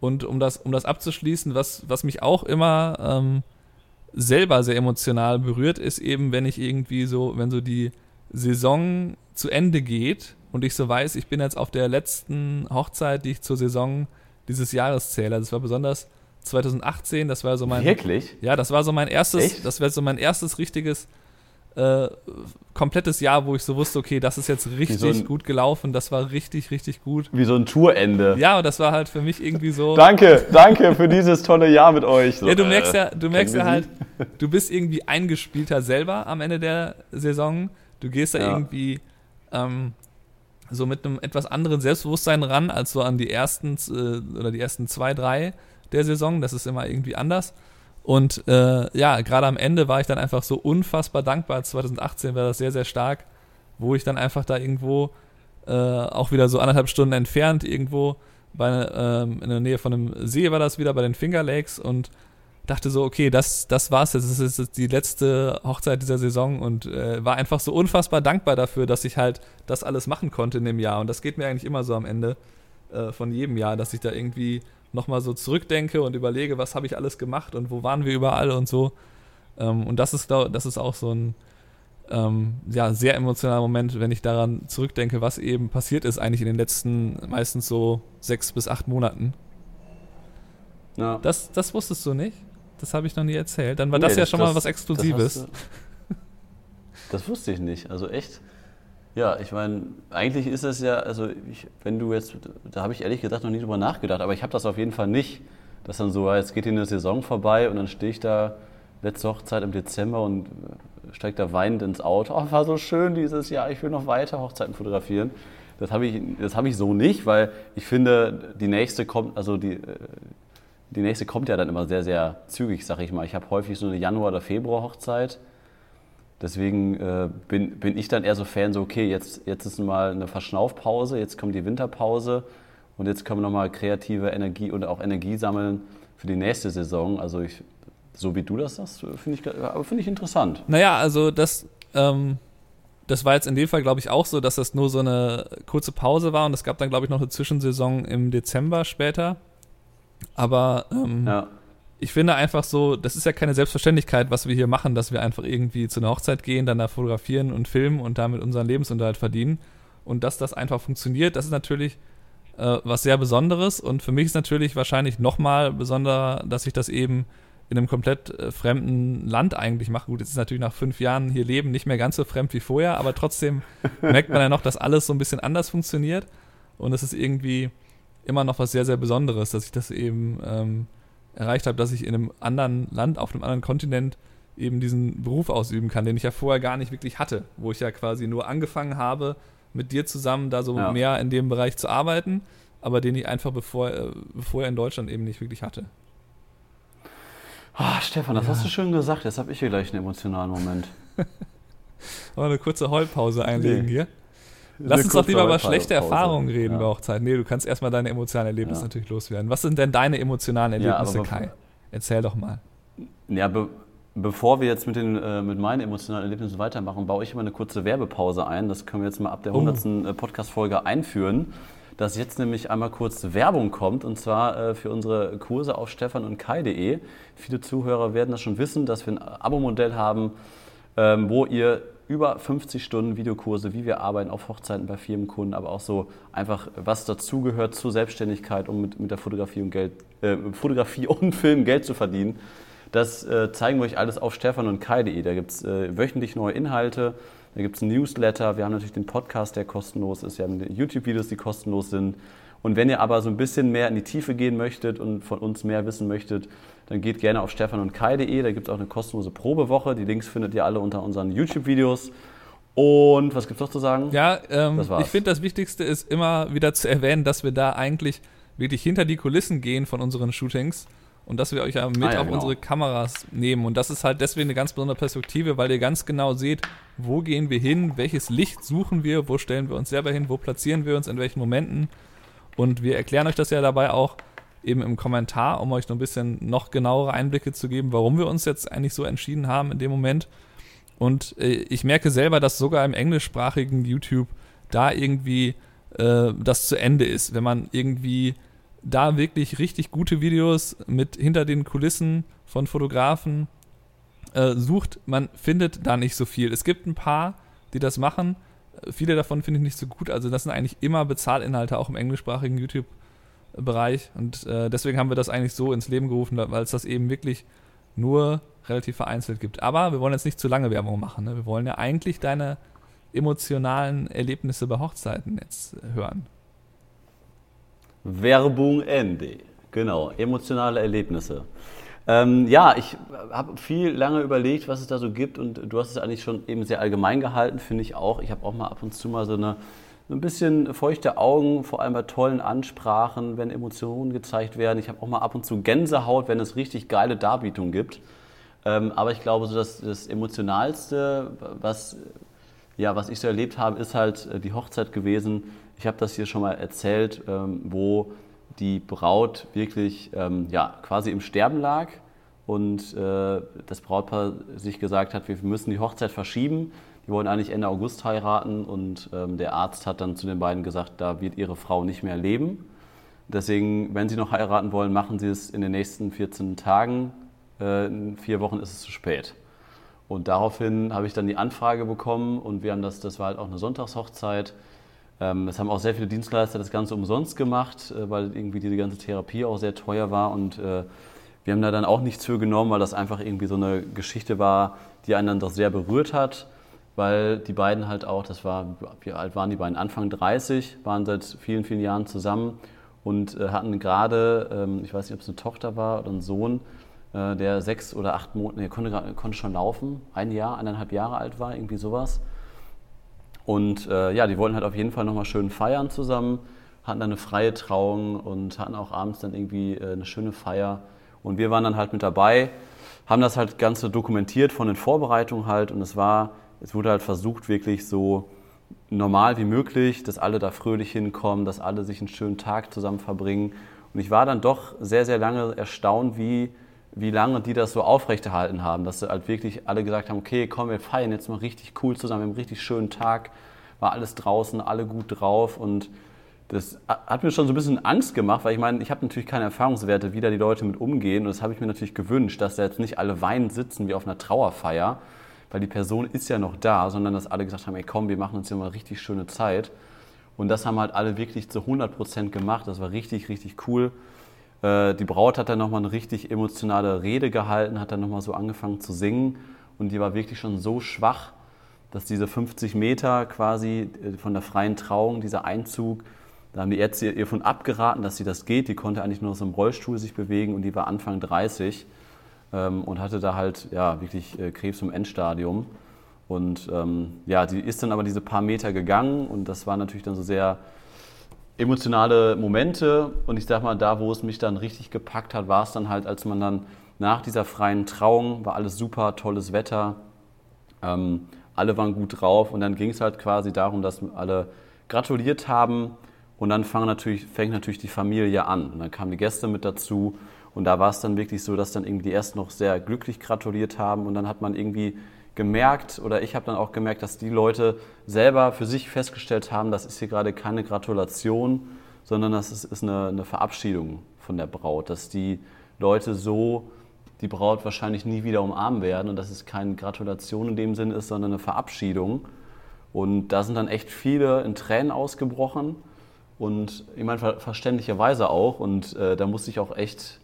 und um das, um das abzuschließen, was, was mich auch immer ähm, selber sehr emotional berührt, ist eben, wenn ich irgendwie so, wenn so die Saison zu Ende geht und ich so weiß, ich bin jetzt auf der letzten Hochzeit, die ich zur Saison dieses Jahres zähle. Das war besonders 2018, das war so mein Wirklich? ja, das war so mein erstes, Echt? das wäre so mein erstes richtiges äh, komplettes Jahr, wo ich so wusste, okay, das ist jetzt richtig so ein- gut gelaufen, das war richtig, richtig gut. Wie so ein Tourende. Ja, und das war halt für mich irgendwie so. Danke, danke für dieses tolle Jahr mit euch. So, ja, du merkst äh, ja, du merkst ja halt, du bist irgendwie eingespielter selber am Ende der Saison. Du gehst da Ja. irgendwie ähm, so mit einem etwas anderen Selbstbewusstsein ran, als so an die ersten äh, oder die ersten zwei, drei der Saison. Das ist immer irgendwie anders. Und äh, ja, gerade am Ende war ich dann einfach so unfassbar dankbar. 2018 war das sehr, sehr stark, wo ich dann einfach da irgendwo äh, auch wieder so anderthalb Stunden entfernt irgendwo bei, ähm, in der Nähe von einem See war das wieder bei den Finger Lakes und dachte so, okay, das, das war's jetzt. Das ist jetzt die letzte Hochzeit dieser Saison und äh, war einfach so unfassbar dankbar dafür, dass ich halt das alles machen konnte in dem Jahr. Und das geht mir eigentlich immer so am Ende äh, von jedem Jahr, dass ich da irgendwie nochmal so zurückdenke und überlege, was habe ich alles gemacht und wo waren wir überall und so. Ähm, und das ist, das ist auch so ein ähm, ja, sehr emotionaler Moment, wenn ich daran zurückdenke, was eben passiert ist eigentlich in den letzten meistens so sechs bis acht Monaten. Ja. Das, das wusstest du nicht? Das habe ich noch nie erzählt. Dann war nee, das ja schon das, mal was Exklusives. Das, das, wusste ich nicht. Also echt. Ja, ich meine, eigentlich ist es ja, also ich, wenn du jetzt, da habe ich ehrlich gesagt noch nie drüber nachgedacht, aber ich habe das auf jeden Fall nicht, dass dann so, jetzt geht hier eine Saison vorbei und dann stehe ich da letzte Hochzeit im Dezember und steigt da weinend ins Auto. Oh, war so schön dieses Jahr, ich will noch weiter Hochzeiten fotografieren. Das habe ich, hab ich so nicht, weil ich finde, die nächste kommt, also die, äh, die nächste kommt ja dann immer sehr, sehr zügig, sag ich mal. Ich habe häufig so eine Januar- oder Februar-Hochzeit. Deswegen äh, bin, bin ich dann eher so Fan, so okay, jetzt, jetzt ist mal eine Verschnaufpause, jetzt kommt die Winterpause und jetzt können wir nochmal kreative Energie und auch Energie sammeln für die nächste Saison. Also ich, so wie du das sagst, finde ich, find ich interessant. Naja, also das, ähm, das war jetzt in dem Fall, glaube ich, auch so, dass das nur so eine kurze Pause war und es gab dann, glaube ich, noch eine Zwischensaison im Dezember später. Aber ähm, ja. Ich finde einfach so, das ist ja keine Selbstverständlichkeit, was wir hier machen, dass wir einfach irgendwie zu einer Hochzeit gehen, dann da fotografieren und filmen und damit unseren Lebensunterhalt verdienen. Und dass das einfach funktioniert, das ist natürlich äh, was sehr Besonderes. Und für mich ist natürlich wahrscheinlich nochmal besonderer, dass ich das eben in einem komplett äh, fremden Land eigentlich mache. Gut, jetzt ist natürlich nach fünf Jahren hier leben nicht mehr ganz so fremd wie vorher, aber trotzdem merkt man ja noch, dass alles so ein bisschen anders funktioniert. Und es ist irgendwie immer noch was sehr, sehr Besonderes, dass ich das eben ähm, erreicht habe, dass ich in einem anderen Land, auf einem anderen Kontinent eben diesen Beruf ausüben kann, den ich ja vorher gar nicht wirklich hatte, wo ich ja quasi nur angefangen habe, mit dir zusammen da so ja. mehr in dem Bereich zu arbeiten, aber den ich einfach bevor, äh, bevor in Deutschland eben nicht wirklich hatte. Oh, Stefan, das ja. hast du schön gesagt. Jetzt habe ich hier gleich einen emotionalen Moment. Aber eine kurze Heulpause einlegen nee. hier. Lass uns doch lieber über schlechte Erfahrungen reden ja. bei Hochzeiten. Nee, du kannst erstmal deine emotionalen Erlebnisse ja. natürlich loswerden. Was sind denn deine emotionalen Erlebnisse, ja, Kai? Erzähl doch mal. Ja, be bevor wir jetzt mit, den, äh, mit meinen emotionalen Erlebnissen weitermachen, baue ich immer eine kurze Werbepause ein. Das können wir jetzt mal ab der 100. Oh. Podcast-Folge einführen dass jetzt nämlich einmal kurz Werbung kommt und zwar äh, für unsere Kurse auf stefan und kai.de. Viele Zuhörer werden das schon wissen, dass wir ein Abo-Modell haben, ähm, wo ihr über 50 Stunden Videokurse, wie wir arbeiten auf Hochzeiten bei Firmenkunden, aber auch so einfach, was dazugehört zur Selbstständigkeit, um mit, mit der Fotografie und, Geld, äh, Fotografie und Film Geld zu verdienen. Das äh, zeigen wir euch alles auf stefan und kai.de. Da gibt es äh, wöchentlich neue Inhalte. Da gibt es Newsletter, wir haben natürlich den Podcast, der kostenlos ist, wir haben YouTube-Videos, die kostenlos sind. Und wenn ihr aber so ein bisschen mehr in die Tiefe gehen möchtet und von uns mehr wissen möchtet, dann geht gerne auf stefan und kai.de. Da gibt es auch eine kostenlose Probewoche. Die Links findet ihr alle unter unseren YouTube-Videos. Und was gibt es noch zu sagen? Ja, ähm, ich finde, das Wichtigste ist immer wieder zu erwähnen, dass wir da eigentlich wirklich hinter die Kulissen gehen von unseren Shootings und dass wir euch ja mit ah, ja, auf genau. unsere Kameras nehmen. Und das ist halt deswegen eine ganz besondere Perspektive, weil ihr ganz genau seht, wo gehen wir hin, welches Licht suchen wir, wo stellen wir uns selber hin, wo platzieren wir uns, in welchen Momenten. Und wir erklären euch das ja dabei auch eben im Kommentar, um euch noch ein bisschen noch genauere Einblicke zu geben, warum wir uns jetzt eigentlich so entschieden haben in dem Moment. Und äh, ich merke selber, dass sogar im englischsprachigen YouTube da irgendwie äh, das zu Ende ist. Wenn man irgendwie da wirklich richtig gute Videos mit hinter den Kulissen von Fotografen äh, sucht, man findet da nicht so viel. Es gibt ein paar, die das machen. Viele davon finde ich nicht so gut. Also das sind eigentlich immer Bezahlinhalte, auch im englischsprachigen YouTube-Bereich. Und äh, deswegen haben wir das eigentlich so ins Leben gerufen, weil es das eben wirklich nur relativ vereinzelt gibt. Aber wir wollen jetzt nicht zu lange Werbung machen. Ne? Wir wollen ja eigentlich deine emotionalen Erlebnisse bei Hochzeiten jetzt hören. Werbung Ende. Genau, emotionale Erlebnisse. Ähm, ja, ich habe viel lange überlegt, was es da so gibt und du hast es eigentlich schon eben sehr allgemein gehalten, finde ich auch. Ich habe auch mal ab und zu mal so eine ein bisschen feuchte Augen, vor allem bei tollen Ansprachen, wenn Emotionen gezeigt werden. Ich habe auch mal ab und zu Gänsehaut, wenn es richtig geile Darbietungen gibt. Ähm, aber ich glaube, so das, das Emotionalste, was, ja, was ich so erlebt habe, ist halt äh, die Hochzeit gewesen, ich habe das hier schon mal erzählt, ähm, wo die Braut wirklich ähm, ja, quasi im Sterben lag und äh, das Brautpaar sich gesagt hat, wir müssen die Hochzeit verschieben. Die wollen eigentlich Ende August heiraten und ähm, der Arzt hat dann zu den beiden gesagt, da wird ihre Frau nicht mehr leben. Deswegen, wenn sie noch heiraten wollen, machen sie es in den nächsten 14 Tagen. Äh, in vier Wochen ist es zu spät. Und daraufhin habe ich dann die Anfrage bekommen und wir haben das, das war halt auch eine Sonntagshochzeit es haben auch sehr viele Dienstleister das Ganze umsonst gemacht, äh, weil irgendwie diese ganze Therapie auch sehr teuer war. Und äh, wir haben da dann auch nichts für genommen, weil das einfach irgendwie so eine Geschichte war, die einen dann doch sehr berührt hat, weil die beiden halt auch, das war, wie alt waren die beiden? Anfang 30, waren seit vielen, vielen Jahren zusammen und äh, hatten gerade, ähm, ich weiß nicht, ob es eine Tochter war oder ein Sohn, der sechs oder acht Monate, nee, konnte, konnte schon laufen, ein Jahr, eineinhalb Jahre alt war, irgendwie sowas. Und äh, ja, die wollten halt auf jeden Fall nochmal schön feiern zusammen, hatten dann eine freie Trauung und hatten auch abends dann irgendwie äh, eine schöne Feier. Und wir waren dann halt mit dabei, haben das halt Ganze dokumentiert von den Vorbereitungen halt und es war, es wurde halt versucht wirklich so normal wie möglich, dass alle da fröhlich hinkommen, dass alle sich einen schönen Tag zusammen verbringen. Und ich war dann doch sehr, sehr lange erstaunt, wie, wie lange die das so aufrechterhalten haben, dass sie halt wirklich alle gesagt haben, okay, komm, wir feiern jetzt mal richtig cool zusammen, wir haben einen richtig schönen Tag, war alles draußen, alle gut drauf und das hat mir schon so ein bisschen Angst gemacht, weil ich meine, ich habe natürlich keine Erfahrungswerte, wie da die Leute mit umgehen und das habe ich mir natürlich gewünscht, dass da jetzt nicht alle weinend sitzen wie auf einer Trauerfeier, weil die Person ist ja noch da, sondern dass alle gesagt haben, ey komm, wir machen uns hier mal richtig schöne Zeit. Und das haben halt alle wirklich zu 100 Prozent gemacht. Das war richtig, richtig cool. Äh, die Braut hat dann nochmal eine richtig emotionale Rede gehalten, hat dann nochmal so angefangen zu singen. Und die war wirklich schon so schwach, dass diese 50 Meter quasi äh, von der freien Trauung, dieser Einzug, da haben die Ärzte ihr von abgeraten, dass sie das geht. Die konnte eigentlich nur aus einem Rollstuhl sich bewegen und die war Anfang 30 ähm, und hatte da halt ja, wirklich äh, Krebs im Endstadium. Und ähm, ja, die ist dann aber diese paar Meter gegangen und das waren natürlich dann so sehr emotionale Momente. Und ich sag mal, da, wo es mich dann richtig gepackt hat, war es dann halt, als man dann nach dieser freien Trauung, war alles super, tolles Wetter, ähm, alle waren gut drauf und dann ging es halt quasi darum, dass alle gratuliert haben und dann natürlich, fängt natürlich die Familie an. Und dann kamen die Gäste mit dazu und da war es dann wirklich so, dass dann irgendwie die ersten noch sehr glücklich gratuliert haben und dann hat man irgendwie gemerkt oder ich habe dann auch gemerkt, dass die Leute selber für sich festgestellt haben, das ist hier gerade keine Gratulation, sondern das ist, ist eine, eine Verabschiedung von der Braut, dass die Leute so die Braut wahrscheinlich nie wieder umarmen werden und dass es keine Gratulation in dem Sinn ist, sondern eine Verabschiedung. Und da sind dann echt viele in Tränen ausgebrochen und ich meine verständlicherweise auch und äh, da musste ich auch echt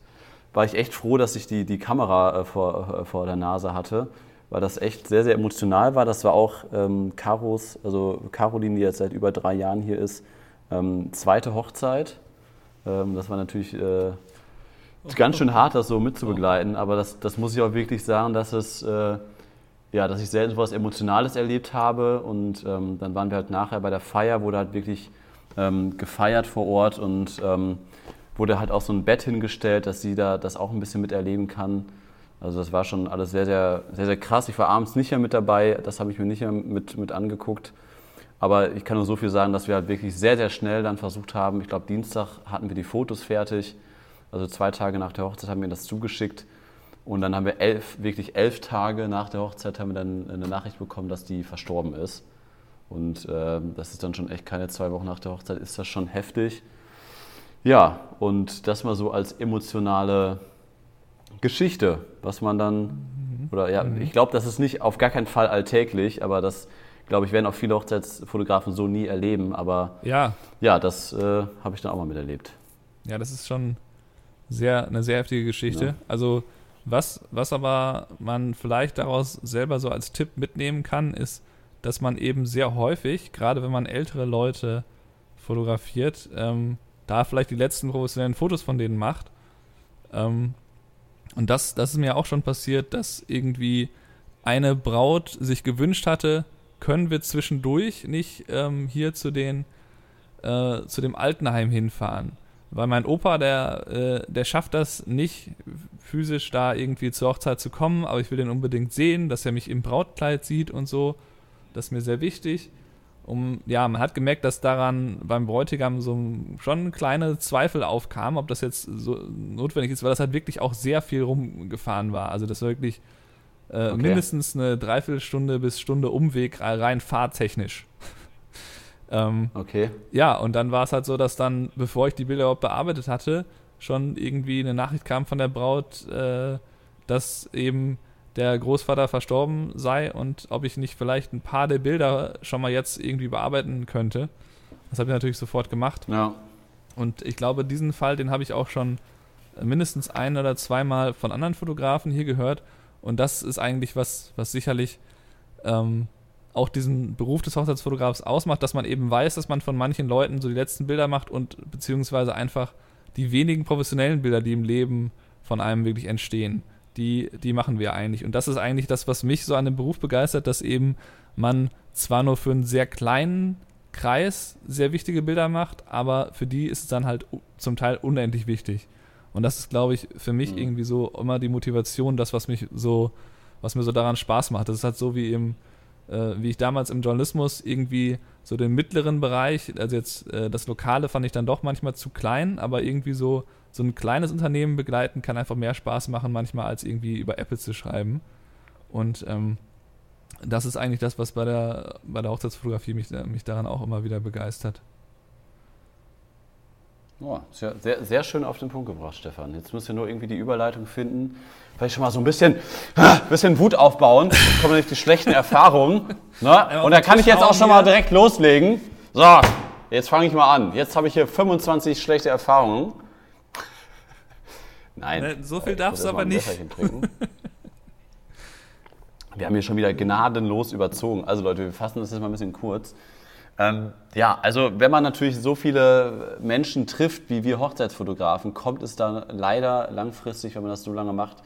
war ich echt froh, dass ich die, die Kamera äh, vor, äh, vor der Nase hatte, weil das echt sehr, sehr emotional war. Das war auch ähm, Caros, also Caroline, die jetzt seit über drei Jahren hier ist, ähm, zweite Hochzeit. Ähm, das war natürlich äh, ganz schön hart, das so mitzubegleiten, aber das, das muss ich auch wirklich sagen, dass es äh, ja, dass ich selten so etwas Emotionales erlebt habe. Und ähm, dann waren wir halt nachher bei der Feier, wurde halt wirklich ähm, gefeiert vor Ort und ähm, wurde halt auch so ein Bett hingestellt, dass sie da das auch ein bisschen miterleben kann. Also das war schon alles sehr, sehr, sehr, sehr krass. Ich war abends nicht mehr mit dabei, das habe ich mir nicht mehr mit, mit angeguckt. Aber ich kann nur so viel sagen, dass wir halt wirklich sehr, sehr schnell dann versucht haben. Ich glaube, Dienstag hatten wir die Fotos fertig. Also zwei Tage nach der Hochzeit haben wir das zugeschickt. Und dann haben wir elf, wirklich elf Tage nach der Hochzeit haben wir dann eine Nachricht bekommen, dass die verstorben ist. Und äh, das ist dann schon echt keine zwei Wochen nach der Hochzeit, ist das schon heftig. Ja, und das mal so als emotionale Geschichte, was man dann, mhm. oder ja, mhm. ich glaube, das ist nicht auf gar keinen Fall alltäglich, aber das, glaube ich, werden auch viele Hochzeitsfotografen so nie erleben. Aber ja, ja das äh, habe ich dann auch mal miterlebt. Ja, das ist schon sehr, eine sehr heftige Geschichte. Ja. Also, was, was aber man vielleicht daraus selber so als Tipp mitnehmen kann, ist, dass man eben sehr häufig, gerade wenn man ältere Leute fotografiert, ähm, da vielleicht die letzten professionellen Fotos von denen macht. Ähm, und das, das ist mir auch schon passiert, dass irgendwie eine Braut sich gewünscht hatte, können wir zwischendurch nicht ähm, hier zu den äh, zu dem Altenheim hinfahren. Weil mein Opa, der, äh, der schafft das nicht, physisch da irgendwie zur Hochzeit zu kommen, aber ich will den unbedingt sehen, dass er mich im Brautkleid sieht und so. Das ist mir sehr wichtig um, ja, man hat gemerkt, dass daran beim Bräutigam so schon kleine Zweifel aufkamen, ob das jetzt so notwendig ist, weil das halt wirklich auch sehr viel rumgefahren war. Also das war wirklich äh, okay. mindestens eine Dreiviertelstunde bis Stunde Umweg rein fahrtechnisch. ähm, okay. Ja, und dann war es halt so, dass dann, bevor ich die Bilder überhaupt bearbeitet hatte, schon irgendwie eine Nachricht kam von der Braut, äh, dass eben der Großvater verstorben sei und ob ich nicht vielleicht ein paar der Bilder schon mal jetzt irgendwie bearbeiten könnte. Das habe ich natürlich sofort gemacht. Ja. Und ich glaube, diesen Fall, den habe ich auch schon mindestens ein oder zweimal von anderen Fotografen hier gehört. Und das ist eigentlich was, was sicherlich ähm, auch diesen Beruf des Hochzeitsfotografs ausmacht, dass man eben weiß, dass man von manchen Leuten so die letzten Bilder macht und beziehungsweise einfach die wenigen professionellen Bilder, die im Leben von einem wirklich entstehen, die, die machen wir eigentlich. Und das ist eigentlich das, was mich so an dem Beruf begeistert, dass eben man zwar nur für einen sehr kleinen Kreis sehr wichtige Bilder macht, aber für die ist es dann halt zum Teil unendlich wichtig. Und das ist, glaube ich, für mich mhm. irgendwie so immer die Motivation, das, was mich so, was mir so daran Spaß macht. Das ist halt so wie im, äh, wie ich damals im Journalismus irgendwie so den mittleren Bereich, also jetzt äh, das Lokale fand ich dann doch manchmal zu klein, aber irgendwie so, so ein kleines Unternehmen begleiten kann einfach mehr Spaß machen manchmal, als irgendwie über Apple zu schreiben. Und ähm, das ist eigentlich das, was bei der, bei der Hochzeitsfotografie mich, mich daran auch immer wieder begeistert. Oh, sehr, sehr, sehr schön auf den Punkt gebracht, Stefan. Jetzt müsst ihr nur irgendwie die Überleitung finden. Vielleicht schon mal so ein bisschen, bisschen Wut aufbauen. Kommen nämlich die schlechten Erfahrungen. Ne? Und da kann ich jetzt auch schon mal direkt loslegen. So, jetzt fange ich mal an. Jetzt habe ich hier 25 schlechte Erfahrungen. Nein. Ne, so viel darfst du aber nicht. Wir haben hier schon wieder gnadenlos überzogen. Also Leute, wir fassen das jetzt mal ein bisschen kurz. Ähm, ja, also wenn man natürlich so viele Menschen trifft wie wir Hochzeitsfotografen, kommt es dann leider langfristig, wenn man das so lange macht,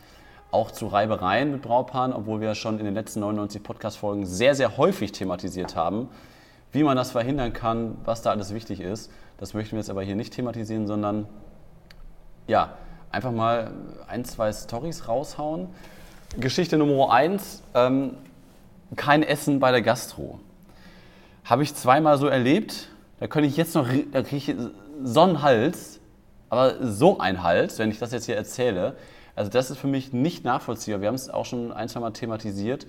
auch zu Reibereien mit Braupaaren, obwohl wir ja schon in den letzten 99 Podcast-Folgen sehr, sehr häufig thematisiert haben, wie man das verhindern kann, was da alles wichtig ist. Das möchten wir jetzt aber hier nicht thematisieren, sondern ja, einfach mal ein, zwei Stories raushauen. Geschichte Nummer eins, ähm, kein Essen bei der Gastro. Habe ich zweimal so erlebt. Da könnte ich jetzt noch, da kriege ich so einen Hals, aber so ein Hals, wenn ich das jetzt hier erzähle. Also das ist für mich nicht nachvollziehbar. Wir haben es auch schon ein, zwei Mal thematisiert.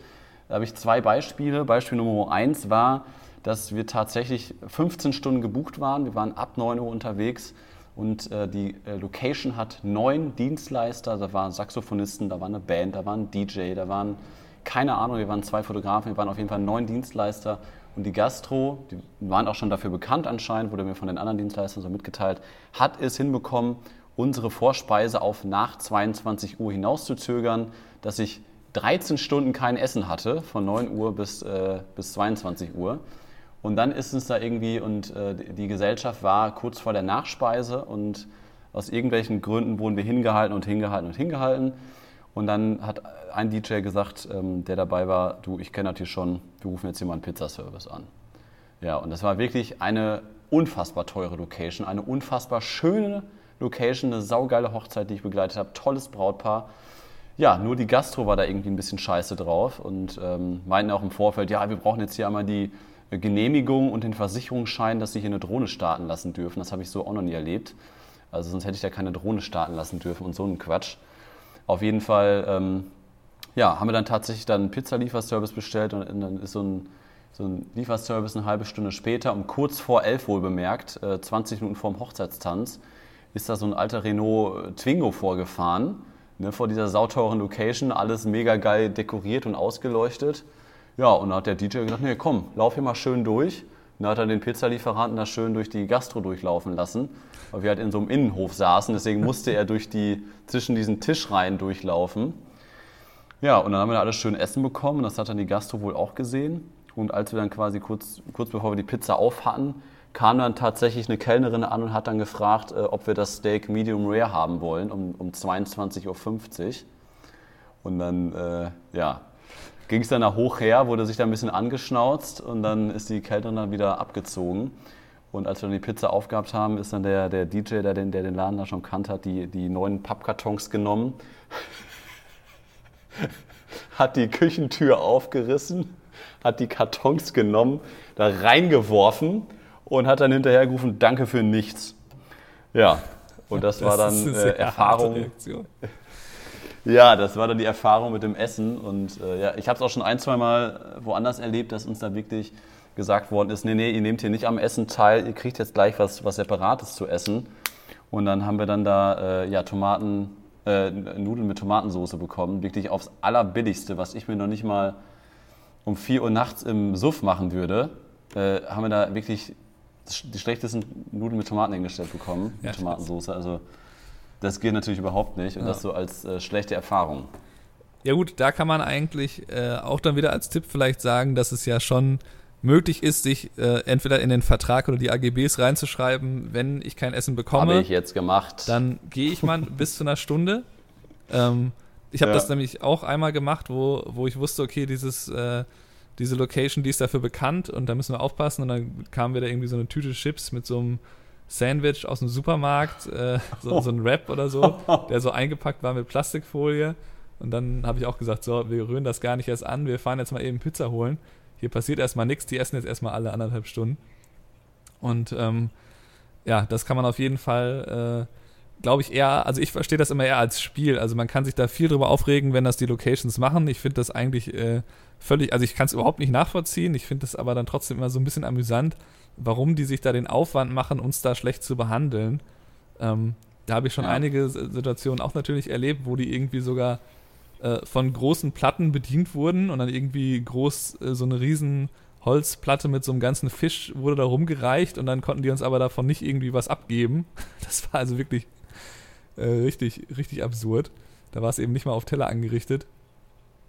Da habe ich zwei Beispiele. Beispiel Nummer eins war, dass wir tatsächlich 15 Stunden gebucht waren. Wir waren ab 9 Uhr unterwegs und äh, die äh, Location hat neun Dienstleister. Da waren Saxophonisten, da war eine Band, da war ein DJ, da waren, keine Ahnung, wir waren zwei Fotografen, wir waren auf jeden Fall neun Dienstleister und die Gastro, die waren auch schon dafür bekannt anscheinend, wurde mir von den anderen Dienstleistern so mitgeteilt, hat es hinbekommen, unsere Vorspeise auf nach 22 Uhr hinauszuzögern, dass ich 13 Stunden kein Essen hatte, von 9 Uhr bis, äh, bis 22 Uhr. Und dann ist es da irgendwie, und äh, die Gesellschaft war kurz vor der Nachspeise und aus irgendwelchen Gründen wurden wir hingehalten und hingehalten und hingehalten. Und dann hat ein DJ gesagt, ähm, der dabei war, du, ich kenne das hier schon, wir rufen jetzt hier mal einen Pizzaservice an. Ja, und das war wirklich eine unfassbar teure Location, eine unfassbar schöne Location, eine saugeile Hochzeit, die ich begleitet habe, tolles Brautpaar. Ja, nur die Gastro war da irgendwie ein bisschen scheiße drauf und ähm, meinten auch im Vorfeld, ja, wir brauchen jetzt hier einmal die Genehmigung und den Versicherungsschein, dass sie hier eine Drohne starten lassen dürfen. Das habe ich so auch noch nie erlebt. Also sonst hätte ich da keine Drohne starten lassen dürfen und so einen Quatsch. Auf jeden Fall ähm, ja, haben wir dann tatsächlich dann einen Pizzalieferservice bestellt und dann ist so ein, so ein Lieferservice eine halbe Stunde später, um kurz vor elf wohl bemerkt, äh, 20 Minuten vor dem Hochzeitstanz, ist da so ein alter Renault äh, Twingo vorgefahren, ne, vor dieser sauteuren Location, alles mega geil dekoriert und ausgeleuchtet. Ja, und dann hat der DJ gesagt, nee, komm, lauf hier mal schön durch. Und dann hat er den Pizzalieferanten da schön durch die Gastro durchlaufen lassen, weil wir halt in so einem Innenhof saßen. Deswegen musste er durch die, zwischen diesen Tischreihen durchlaufen. Ja, und dann haben wir da alles schön Essen bekommen. Das hat dann die Gastro wohl auch gesehen. Und als wir dann quasi kurz, kurz bevor wir die Pizza auf hatten, kam dann tatsächlich eine Kellnerin an und hat dann gefragt, äh, ob wir das Steak Medium Rare haben wollen, um, um 22.50 Uhr. Und dann, äh, ja, ging es dann da hoch her, wurde sich da ein bisschen angeschnauzt und dann ist die Kellnerin dann wieder abgezogen. Und als wir dann die Pizza aufgehabt haben, ist dann der, der DJ, der den, der den Laden da schon kannt hat, die, die neuen Pappkartons genommen, hat die Küchentür aufgerissen, hat die Kartons genommen, da reingeworfen und hat dann hinterher gerufen, danke für nichts. Ja, und das, das war dann äh, Erfahrung. Ja, das war dann die Erfahrung mit dem Essen. Und äh, ja, ich habe es auch schon ein, zwei Mal woanders erlebt, dass uns da wirklich gesagt worden ist, nee, nee, ihr nehmt hier nicht am Essen teil, ihr kriegt jetzt gleich was, was Separates zu essen. Und dann haben wir dann da äh, ja, Tomaten, äh, Nudeln mit Tomatensauce bekommen, wirklich aufs allerbilligste, was ich mir noch nicht mal um 4 Uhr nachts im Suff machen würde, äh, haben wir da wirklich die schlechtesten Nudeln mit Tomaten hingestellt bekommen, ja, mit Tomatensauce. Also Das geht natürlich überhaupt nicht und Ja. das so als äh, schlechte Erfahrung. Ja gut, da kann man eigentlich äh, auch dann wieder als Tipp vielleicht sagen, dass es ja schon möglich ist, sich äh, entweder in den Vertrag oder die AGBs reinzuschreiben, wenn ich kein Essen bekomme, Habe ich jetzt gemacht. dann gehe ich mal bis zu einer Stunde. Ähm, ich habe Ja. das nämlich auch einmal gemacht, wo, wo ich wusste, okay, dieses, äh, diese Location, die ist dafür bekannt und da müssen wir aufpassen. Und dann kam wieder irgendwie so eine Tüte Chips mit so einem Sandwich aus dem Supermarkt, äh, so, so ein Wrap oder so, der so eingepackt war mit Plastikfolie. Und dann habe ich auch gesagt, so, wir rühren das gar nicht erst an, wir fahren jetzt mal eben Pizza holen. Hier passiert erstmal nichts, die essen jetzt erstmal alle anderthalb Stunden. Und ähm, ja, das kann man auf jeden Fall, äh, glaube ich, eher, also ich verstehe das immer eher als Spiel. Also man kann sich da viel drüber aufregen, wenn das die Locations machen. Ich finde das eigentlich äh, völlig, also ich kann es überhaupt nicht nachvollziehen. Ich finde das aber dann trotzdem immer so ein bisschen amüsant, warum die sich da den Aufwand machen, uns da schlecht zu behandeln. Ähm, da habe ich schon Ja. einige Situationen auch natürlich erlebt, wo die irgendwie sogar äh, von großen Platten bedient wurden und dann irgendwie groß äh, so eine riesen Holzplatte mit so einem ganzen Fisch wurde da rumgereicht und dann konnten die uns aber davon nicht irgendwie was abgeben. Das war also wirklich äh, richtig, richtig absurd. Da war es eben nicht mal auf Teller angerichtet.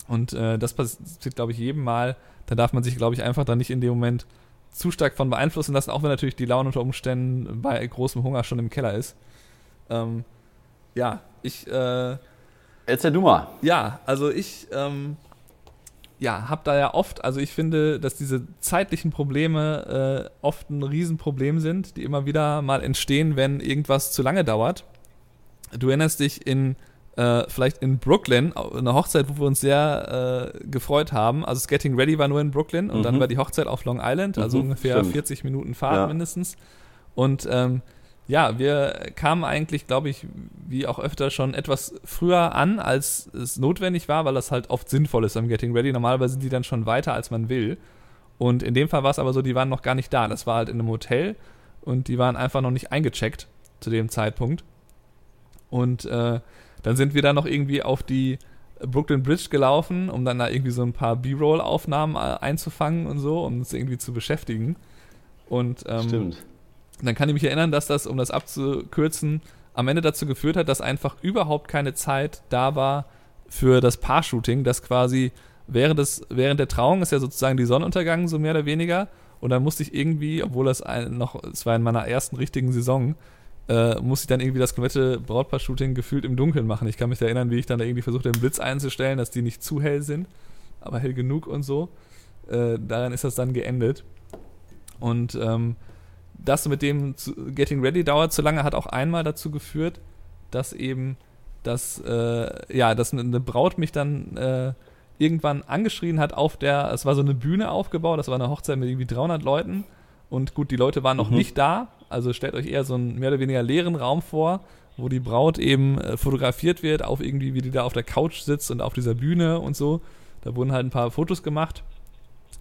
Und äh, das passiert, glaube ich, jedem Mal. Da darf man sich, glaube ich, einfach dann nicht in dem Moment zu stark von beeinflussen lassen, auch wenn natürlich die Laune unter Umständen bei großem Hunger schon im Keller ist. Ähm, ja, ich äh, Erzähl du mal. ja, also ich ähm, ja, habe da ja oft, also ich finde, dass diese zeitlichen Probleme äh, oft ein Riesenproblem sind, die immer wieder mal entstehen, wenn irgendwas zu lange dauert. Du erinnerst dich in äh, vielleicht in Brooklyn, eine Hochzeit, wo wir uns sehr äh, gefreut haben. Also das Getting Ready war nur in Brooklyn und dann Mhm. war die Hochzeit auf Long Island, also Mhm, ungefähr stimmt. 40 Minuten Fahrt Ja. mindestens. Und ähm, ja, wir kamen eigentlich, glaube ich, wie auch öfter schon etwas früher an, als es notwendig war, weil das halt oft sinnvoll ist am Getting Ready. Normalerweise sind die dann schon weiter, als man will. Und in dem Fall war es aber so, die waren noch gar nicht da. Das war halt in einem Hotel und die waren einfach noch nicht eingecheckt zu dem Zeitpunkt. Und äh, dann sind wir da noch irgendwie auf die Brooklyn Bridge gelaufen, um dann da irgendwie so ein paar B-Roll-Aufnahmen äh, einzufangen und so, um uns irgendwie zu beschäftigen. Und ähm, Stimmt. dann kann ich mich erinnern, dass das, um das abzukürzen, am Ende dazu geführt hat, dass einfach überhaupt keine Zeit da war für das Paar-Shooting, das quasi während, des, während der Trauung ist ja sozusagen die Sonnenuntergang, so mehr oder weniger. Und dann musste ich irgendwie, obwohl das ein, noch, es war in meiner ersten richtigen Saison, äh, musste ich dann irgendwie das komplette Brautpaar-Shooting gefühlt im Dunkeln machen. Ich kann mich erinnern, wie ich dann da irgendwie versucht habe, den Blitz einzustellen, dass die nicht zu hell sind, aber hell genug und so. Äh, daran ist das dann geendet. Und ähm, das mit dem Getting Ready dauert zu lange, hat auch einmal dazu geführt, dass eben das, äh, ja, dass eine Braut mich dann äh, irgendwann angeschrien hat auf der, es war so eine Bühne aufgebaut, das war eine Hochzeit mit irgendwie 300 Leuten und gut, die Leute waren noch Mhm. nicht da, also stellt euch eher so einen mehr oder weniger leeren Raum vor, wo die Braut eben äh, fotografiert wird, auf irgendwie, wie die da auf der Couch sitzt und auf dieser Bühne und so. Da wurden halt ein paar Fotos gemacht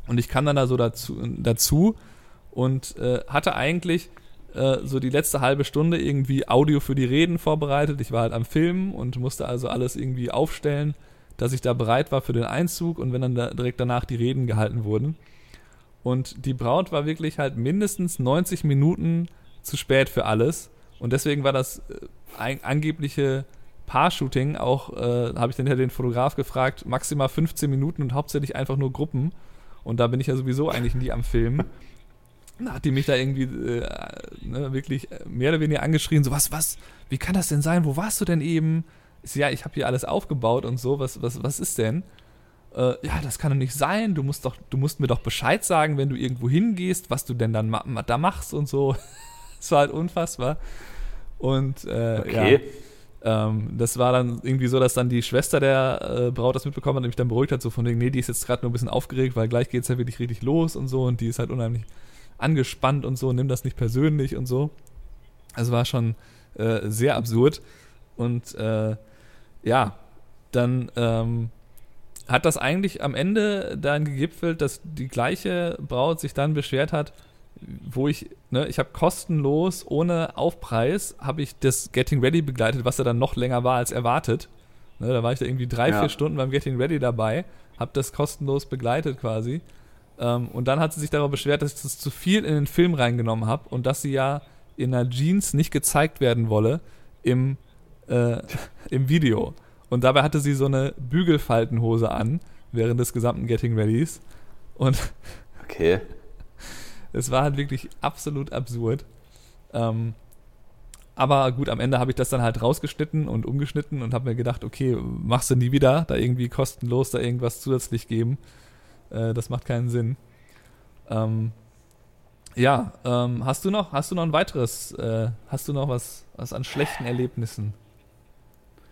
und ich kam dann da so dazu, dazu und äh, hatte eigentlich äh, so die letzte halbe Stunde irgendwie Audio für die Reden vorbereitet. Ich war halt am Filmen und musste also alles irgendwie aufstellen, dass ich da bereit war für den Einzug und wenn dann da direkt danach die Reden gehalten wurden. Und die Braut war wirklich halt mindestens 90 Minuten zu spät für alles. Und deswegen war das äh, angebliche Paar-Shooting auch, äh, habe ich dann ja den Fotograf gefragt, maximal 15 Minuten und hauptsächlich einfach nur Gruppen. Und da bin ich ja sowieso eigentlich nie am Filmen. Die mich da irgendwie äh, ne, wirklich mehr oder weniger angeschrien, so was, was, wie kann das denn sein? Wo warst du denn eben? Ja, ich habe hier alles aufgebaut und so, was, was, was ist denn? Äh, ja, das kann doch nicht sein. Du musst doch, du musst mir doch Bescheid sagen, wenn du irgendwo hingehst, was du denn dann ma da machst und so. Das war halt unfassbar. Und äh, Okay. ja, ähm, das war dann irgendwie so, dass dann die Schwester der äh, Braut das mitbekommen hat und mich dann beruhigt hat, so von wegen, nee, die ist jetzt gerade nur ein bisschen aufgeregt, weil gleich geht's ja wirklich richtig los und so und die ist halt unheimlich angespannt und so, nimm das nicht persönlich und so. Also war schon äh, sehr absurd. Und äh, ja, dann ähm, hat das eigentlich am Ende dann gegipfelt, dass die gleiche Braut sich dann beschwert hat, wo ich, ne, ich habe kostenlos, ohne Aufpreis, habe ich das Getting Ready begleitet, was ja dann noch länger war als erwartet. Ne, da war ich da irgendwie drei, Ja. vier Stunden beim Getting Ready dabei, habe das kostenlos begleitet quasi. Ähm, und dann hat sie sich darüber beschwert, dass ich das zu viel in den Film reingenommen habe und dass sie ja in einer Jeans nicht gezeigt werden wolle im äh, im Video. Und dabei hatte sie so eine Bügelfaltenhose an während des gesamten Getting Readys. Und Okay. es war halt wirklich absolut absurd. Ähm, aber gut, am Ende habe ich das dann halt rausgeschnitten und umgeschnitten und habe mir gedacht, okay, machst du nie wieder, da irgendwie kostenlos da irgendwas zusätzlich geben. Äh, das macht keinen Sinn. Ähm, ja, ähm, hast du noch, hast du noch ein weiteres, äh, hast du noch was, was an schlechten Erlebnissen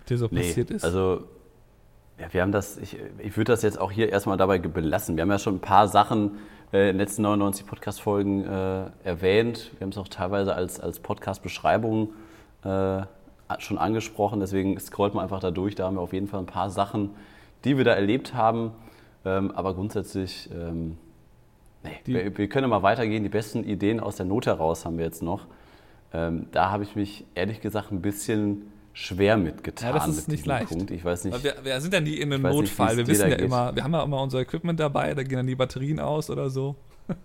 dir so Nee, passiert ist? also ja, wir haben das, ich, ich würde das jetzt auch hier erstmal dabei belassen. Wir haben ja schon ein paar Sachen äh, in den letzten 99 Podcast-Folgen äh, erwähnt. Wir haben es auch teilweise als, als Podcast-Beschreibung äh, schon angesprochen. Deswegen scrollt man einfach da durch. Da haben wir auf jeden Fall ein paar Sachen, die wir da erlebt haben. Ähm, aber grundsätzlich, ähm, nee, wir, wir können mal weitergehen. Die besten Ideen aus der Not heraus haben wir jetzt noch. Ähm, da habe ich mich ehrlich gesagt ein bisschen schwer mitgetan. Ja, das ist mit nicht leicht. Punkt. Ich weiß nicht. Wir, wir sind dann nie in einem nicht, Notfall. wie wir wissen ja geht. immer, wir haben ja immer unser Equipment dabei, da gehen dann die Batterien aus oder so.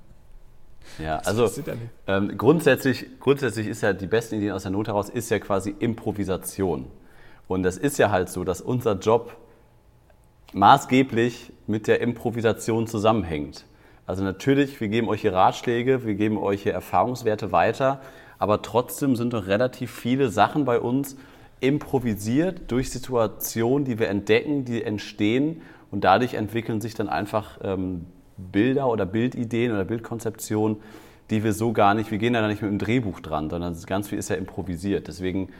Ja, also ja nicht. ähm, grundsätzlich, grundsätzlich ist ja die besten Ideen aus der Not heraus ist ja quasi Improvisation. Und das ist ja halt so, dass unser Job maßgeblich mit der Improvisation zusammenhängt. Also natürlich, wir geben euch hier Ratschläge, wir geben euch hier Erfahrungswerte weiter, aber trotzdem sind doch relativ viele Sachen bei uns improvisiert durch Situationen, die wir entdecken, die entstehen und dadurch entwickeln sich dann einfach ähm, Bilder oder Bildideen oder Bildkonzeptionen, die wir so gar nicht, wir gehen da nicht mit dem Drehbuch dran, sondern ganz viel ist ja improvisiert. Deswegen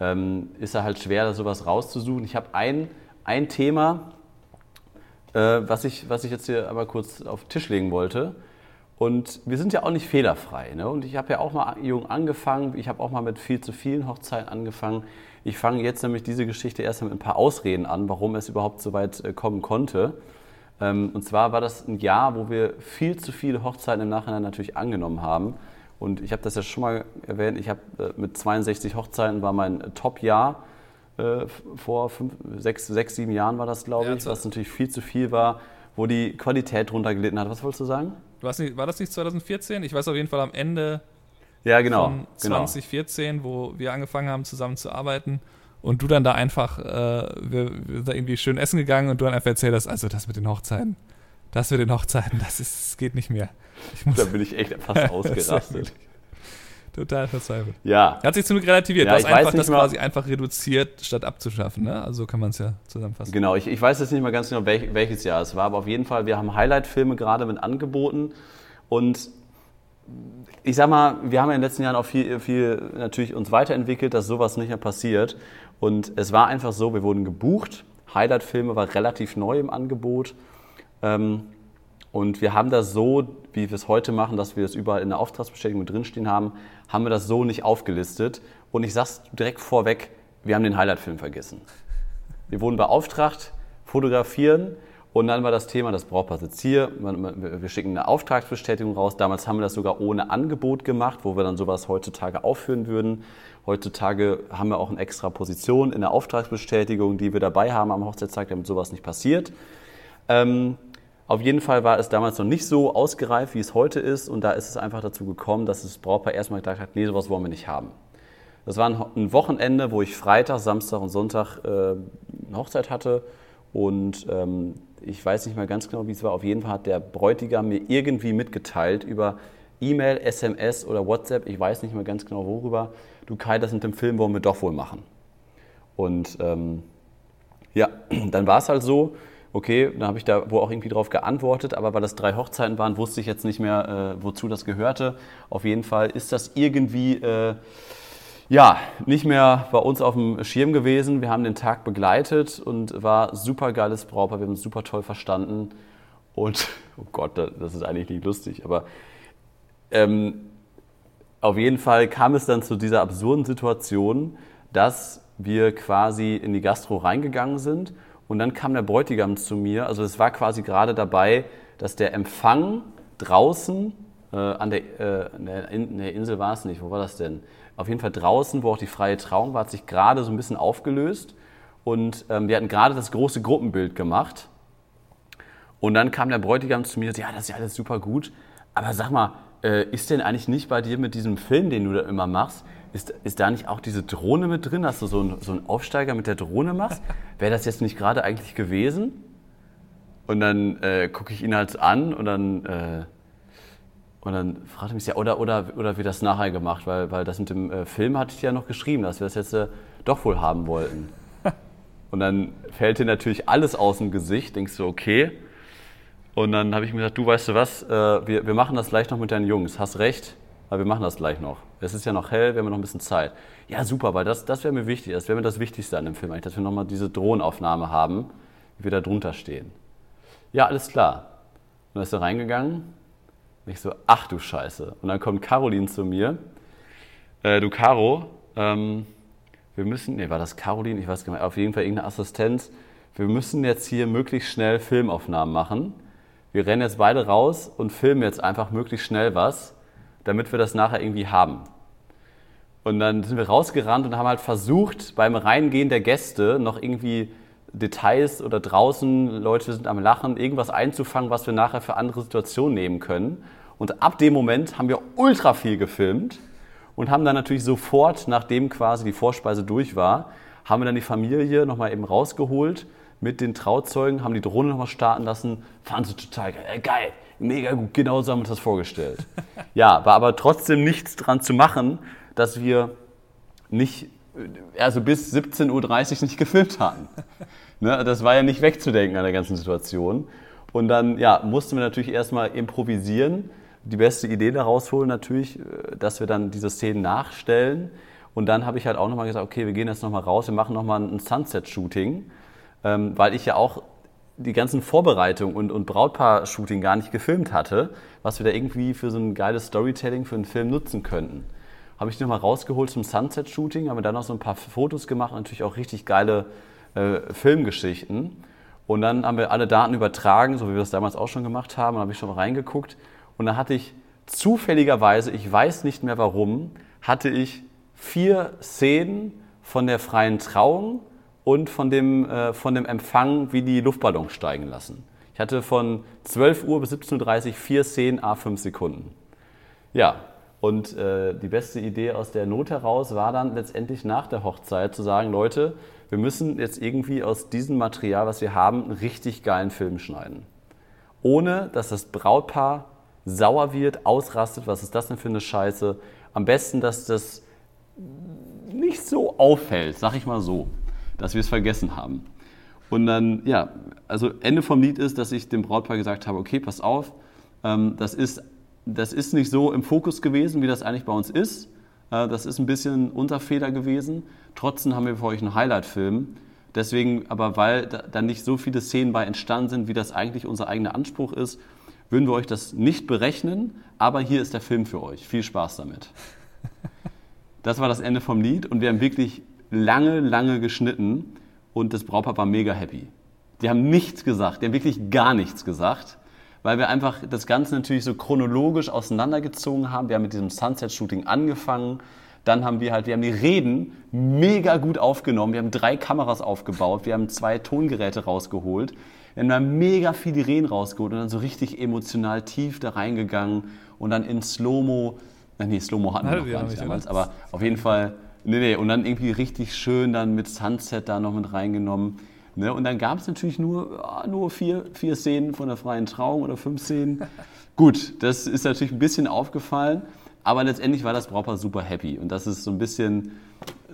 ähm, ist er halt schwer, da sowas rauszusuchen. Ich habe ein, ein Thema, äh, was, ich, was ich jetzt hier aber kurz auf den Tisch legen wollte. Und wir sind ja auch nicht fehlerfrei. Ne? Und ich habe ja auch mal jung angefangen. Ich habe auch mal mit viel zu vielen Hochzeiten angefangen. Ich fange jetzt nämlich diese Geschichte erst mit ein paar Ausreden an, warum es überhaupt so weit äh, kommen konnte. Ähm, und zwar war das ein Jahr, wo wir viel zu viele Hochzeiten im Nachhinein natürlich angenommen haben. Und ich habe das ja schon mal erwähnt. Ich habe äh, mit 62 Hochzeiten war mein Top-Jahr. Äh, vor fünf, sechs, sechs, sieben Jahren war das, glaube Ja, ich, was natürlich viel zu viel war, wo die Qualität drunter gelitten hat. Was wolltest du sagen? War das nicht 2014? Ich weiß auf jeden Fall am Ende Ja, genau. von genau. 2014, wo wir angefangen haben zusammen zu arbeiten und du dann da einfach, äh, wir, wir sind da irgendwie schön essen gegangen und du dann einfach erzählt hast, also das mit den Hochzeiten, das mit den Hochzeiten, das ist, das geht nicht mehr. Da bin ich echt fast ausgerastet. total verzweifelt. Ja, Hat sich zum Glück relativiert. Ja, du hast ich weiß einfach nicht das mal- quasi einfach reduziert, statt abzuschaffen. Ne? Also kann man es ja zusammenfassen. Genau, ich, ich weiß jetzt nicht mehr ganz genau, welch, welches Jahr es war, aber auf jeden Fall, wir haben Highlight-Filme gerade mit angeboten und ich sag mal, wir haben in den letzten Jahren auch viel, viel natürlich uns weiterentwickelt, dass sowas nicht mehr passiert. Und es war einfach so, wir wurden gebucht, Highlight-Filme war relativ neu im Angebot. Ähm, und wir haben das so, wie wir es heute machen, dass wir es überall in der Auftragsbestätigung drinstehen haben, haben wir das so nicht aufgelistet. Und ich sag's direkt vorweg, wir haben den Highlight-Film vergessen. Wir wurden beauftragt, fotografieren und dann war das Thema, das Brautpaar sitzt hier, wir schicken eine Auftragsbestätigung raus. Damals haben wir das sogar ohne Angebot gemacht, wo wir dann sowas heutzutage aufführen würden. Heutzutage haben wir auch eine extra Position in der Auftragsbestätigung, die wir dabei haben am Hochzeitstag, damit sowas nicht passiert. Ähm, auf jeden Fall war es damals noch nicht so ausgereift, wie es heute ist. Und da ist es einfach dazu gekommen, dass das Brautpaar erstmal gesagt hat, nee, sowas wollen wir nicht haben. Das war ein Wochenende, wo ich Freitag, Samstag und Sonntag äh, eine Hochzeit hatte. Und ähm, ich weiß nicht mehr ganz genau, wie es war. Auf jeden Fall hat der Bräutigam mir irgendwie mitgeteilt über E-Mail, SMS oder WhatsApp, ich weiß nicht mehr ganz genau worüber. Du Kai, das mit dem Film wollen wir doch wohl machen. Und ähm, ja, dann war es halt so, okay, dann habe ich da wohl auch irgendwie drauf geantwortet, aber weil das drei Hochzeiten waren, wusste ich jetzt nicht mehr, äh, wozu das gehörte. Auf jeden Fall ist das irgendwie, äh, ja, nicht mehr bei uns auf dem Schirm gewesen. Wir haben den Tag begleitet und war super geiles Brautpaar, wir haben uns super toll verstanden. Und, oh Gott, das ist eigentlich nicht lustig, aber ähm, auf jeden Fall kam es dann zu dieser absurden Situation, dass wir quasi in die Gastro reingegangen sind und dann kam der Bräutigam zu mir. Also es war quasi gerade dabei, dass der Empfang draußen äh, an der, äh, in, der Insel war es nicht. Wo war das denn? Auf jeden Fall draußen, wo auch die freie Trauung war, hat sich gerade so ein bisschen aufgelöst und ähm, wir hatten gerade das große Gruppenbild gemacht. Und dann kam der Bräutigam zu mir und sagte, ja, das ist ja alles super gut, aber sag mal, äh, ist denn eigentlich nicht bei dir mit diesem Film, den du da immer machst, ist, ist da nicht auch diese Drohne mit drin, dass du so, ein, so einen Aufsteiger mit der Drohne machst? Wäre das jetzt nicht gerade eigentlich gewesen? Und dann äh, gucke ich ihn halt an und dann, äh, und dann fragte mich ja, oder, oder, oder wie das nachher gemacht, weil, weil das mit dem äh, Film hatte ich ja noch geschrieben, dass wir das jetzt äh, doch wohl haben wollten. Und dann fällt dir natürlich alles aus dem Gesicht, denkst du, okay. Und dann habe ich mir gesagt, du weißt du was, äh, wir, wir machen das gleich noch mit deinen Jungs. Hast recht, aber wir machen das gleich noch. Es ist ja noch hell, wir haben noch ein bisschen Zeit. Ja, super, weil das, das wäre mir wichtig. Das wäre mir das Wichtigste an dem Film eigentlich, dass wir nochmal diese Drohnenaufnahme haben, wie wir da drunter stehen. Ja, alles klar. Und dann ist er reingegangen. Und ich so, ach du Scheiße. Und dann kommt Caroline zu mir. Äh, du Caro, ähm, wir müssen, nee, war das Caroline? Ich weiß gar nicht, auf jeden Fall irgendeine Assistenz. Wir müssen jetzt hier möglichst schnell Filmaufnahmen machen. Wir rennen jetzt beide raus und filmen jetzt einfach möglichst schnell was, damit wir das nachher irgendwie haben. Und dann sind wir rausgerannt und haben halt versucht, beim Reingehen der Gäste noch irgendwie Details oder draußen Leute sind am Lachen, irgendwas einzufangen, was wir nachher für andere Situationen nehmen können. Und ab dem Moment haben wir ultra viel gefilmt und haben dann natürlich sofort, nachdem quasi die Vorspeise durch war, haben wir dann die Familie nochmal eben rausgeholt mit den Trauzeugen, haben die Drohne nochmal starten lassen, fanden sie total geil, äh, geil, mega gut, genau so haben wir uns das vorgestellt. ja, war aber trotzdem nichts dran zu machen, dass wir nicht, also bis 17.30 Uhr nicht gefilmt hatten. ne, das war ja nicht wegzudenken an der ganzen Situation. Und dann ja, mussten wir natürlich erstmal improvisieren, die beste Idee daraus holen natürlich, äh, dass wir dann diese Szenen nachstellen. Und dann habe ich halt auch nochmal gesagt, okay, wir gehen jetzt nochmal raus, wir machen nochmal ein Sunset-Shooting ähm, weil ich ja auch die ganzen Vorbereitungen und, und Brautpaar-Shooting gar nicht gefilmt hatte, was wir da irgendwie für so ein geiles Storytelling für einen Film nutzen könnten. Habe ich nochmal rausgeholt zum Sunset-Shooting, haben wir dann noch so ein paar Fotos gemacht, natürlich auch richtig geile äh, Filmgeschichten. Und dann haben wir alle Daten übertragen, so wie wir das damals auch schon gemacht haben, und habe ich schon mal reingeguckt. Und dann hatte ich zufälligerweise, ich weiß nicht mehr warum, hatte ich vier Szenen von der freien Trauung und von dem, äh, von dem Empfang, wie die Luftballons steigen lassen. Ich hatte von 12 Uhr bis 17.30 Uhr vier Szenen, a 5 Sekunden. Ja, und äh, die beste Idee aus der Not heraus war dann letztendlich nach der Hochzeit zu sagen, Leute, wir müssen jetzt irgendwie aus diesem Material, was wir haben, einen richtig geilen Film schneiden. Ohne, dass das Brautpaar sauer wird, ausrastet, was ist das denn für eine Scheiße. Am besten, dass das nicht so auffällt, sag ich mal so dass wir es vergessen haben. Und dann, ja, also Ende vom Lied ist, dass ich dem Brautpaar gesagt habe, okay, pass auf, ähm, das, ist, das ist nicht so im Fokus gewesen, wie das eigentlich bei uns ist. Äh, das ist ein bisschen Unterfeder gewesen. Trotzdem haben wir für euch einen Highlight-Film. Deswegen, aber weil da, da nicht so viele Szenen bei entstanden sind, wie das eigentlich unser eigener Anspruch ist, würden wir euch das nicht berechnen. Aber hier ist der Film für euch. Viel Spaß damit. Das war das Ende vom Lied und wir haben wirklich lange, lange geschnitten und das Brautpaar war mega happy. Die haben nichts gesagt, die haben wirklich gar nichts gesagt, weil wir einfach das Ganze natürlich so chronologisch auseinandergezogen haben. Wir haben mit diesem Sunset-Shooting angefangen, dann haben wir halt, wir haben die Reden mega gut aufgenommen, wir haben drei Kameras aufgebaut, wir haben zwei Tongeräte rausgeholt, wir haben dann mega viel die Reden rausgeholt und dann so richtig emotional tief da reingegangen und dann in Slow-Mo, nee, Slow-Mo hatten wir noch gar nicht damals, aber auf jeden Fall Nee, nee, und dann irgendwie richtig schön dann mit Sunset da noch mit reingenommen. Ne? Und dann gab es natürlich nur, ah, nur vier, vier Szenen von der freien Trauung oder fünf Szenen. Gut, das ist natürlich ein bisschen aufgefallen, aber letztendlich war das Brautpaar super happy. Und das ist so ein bisschen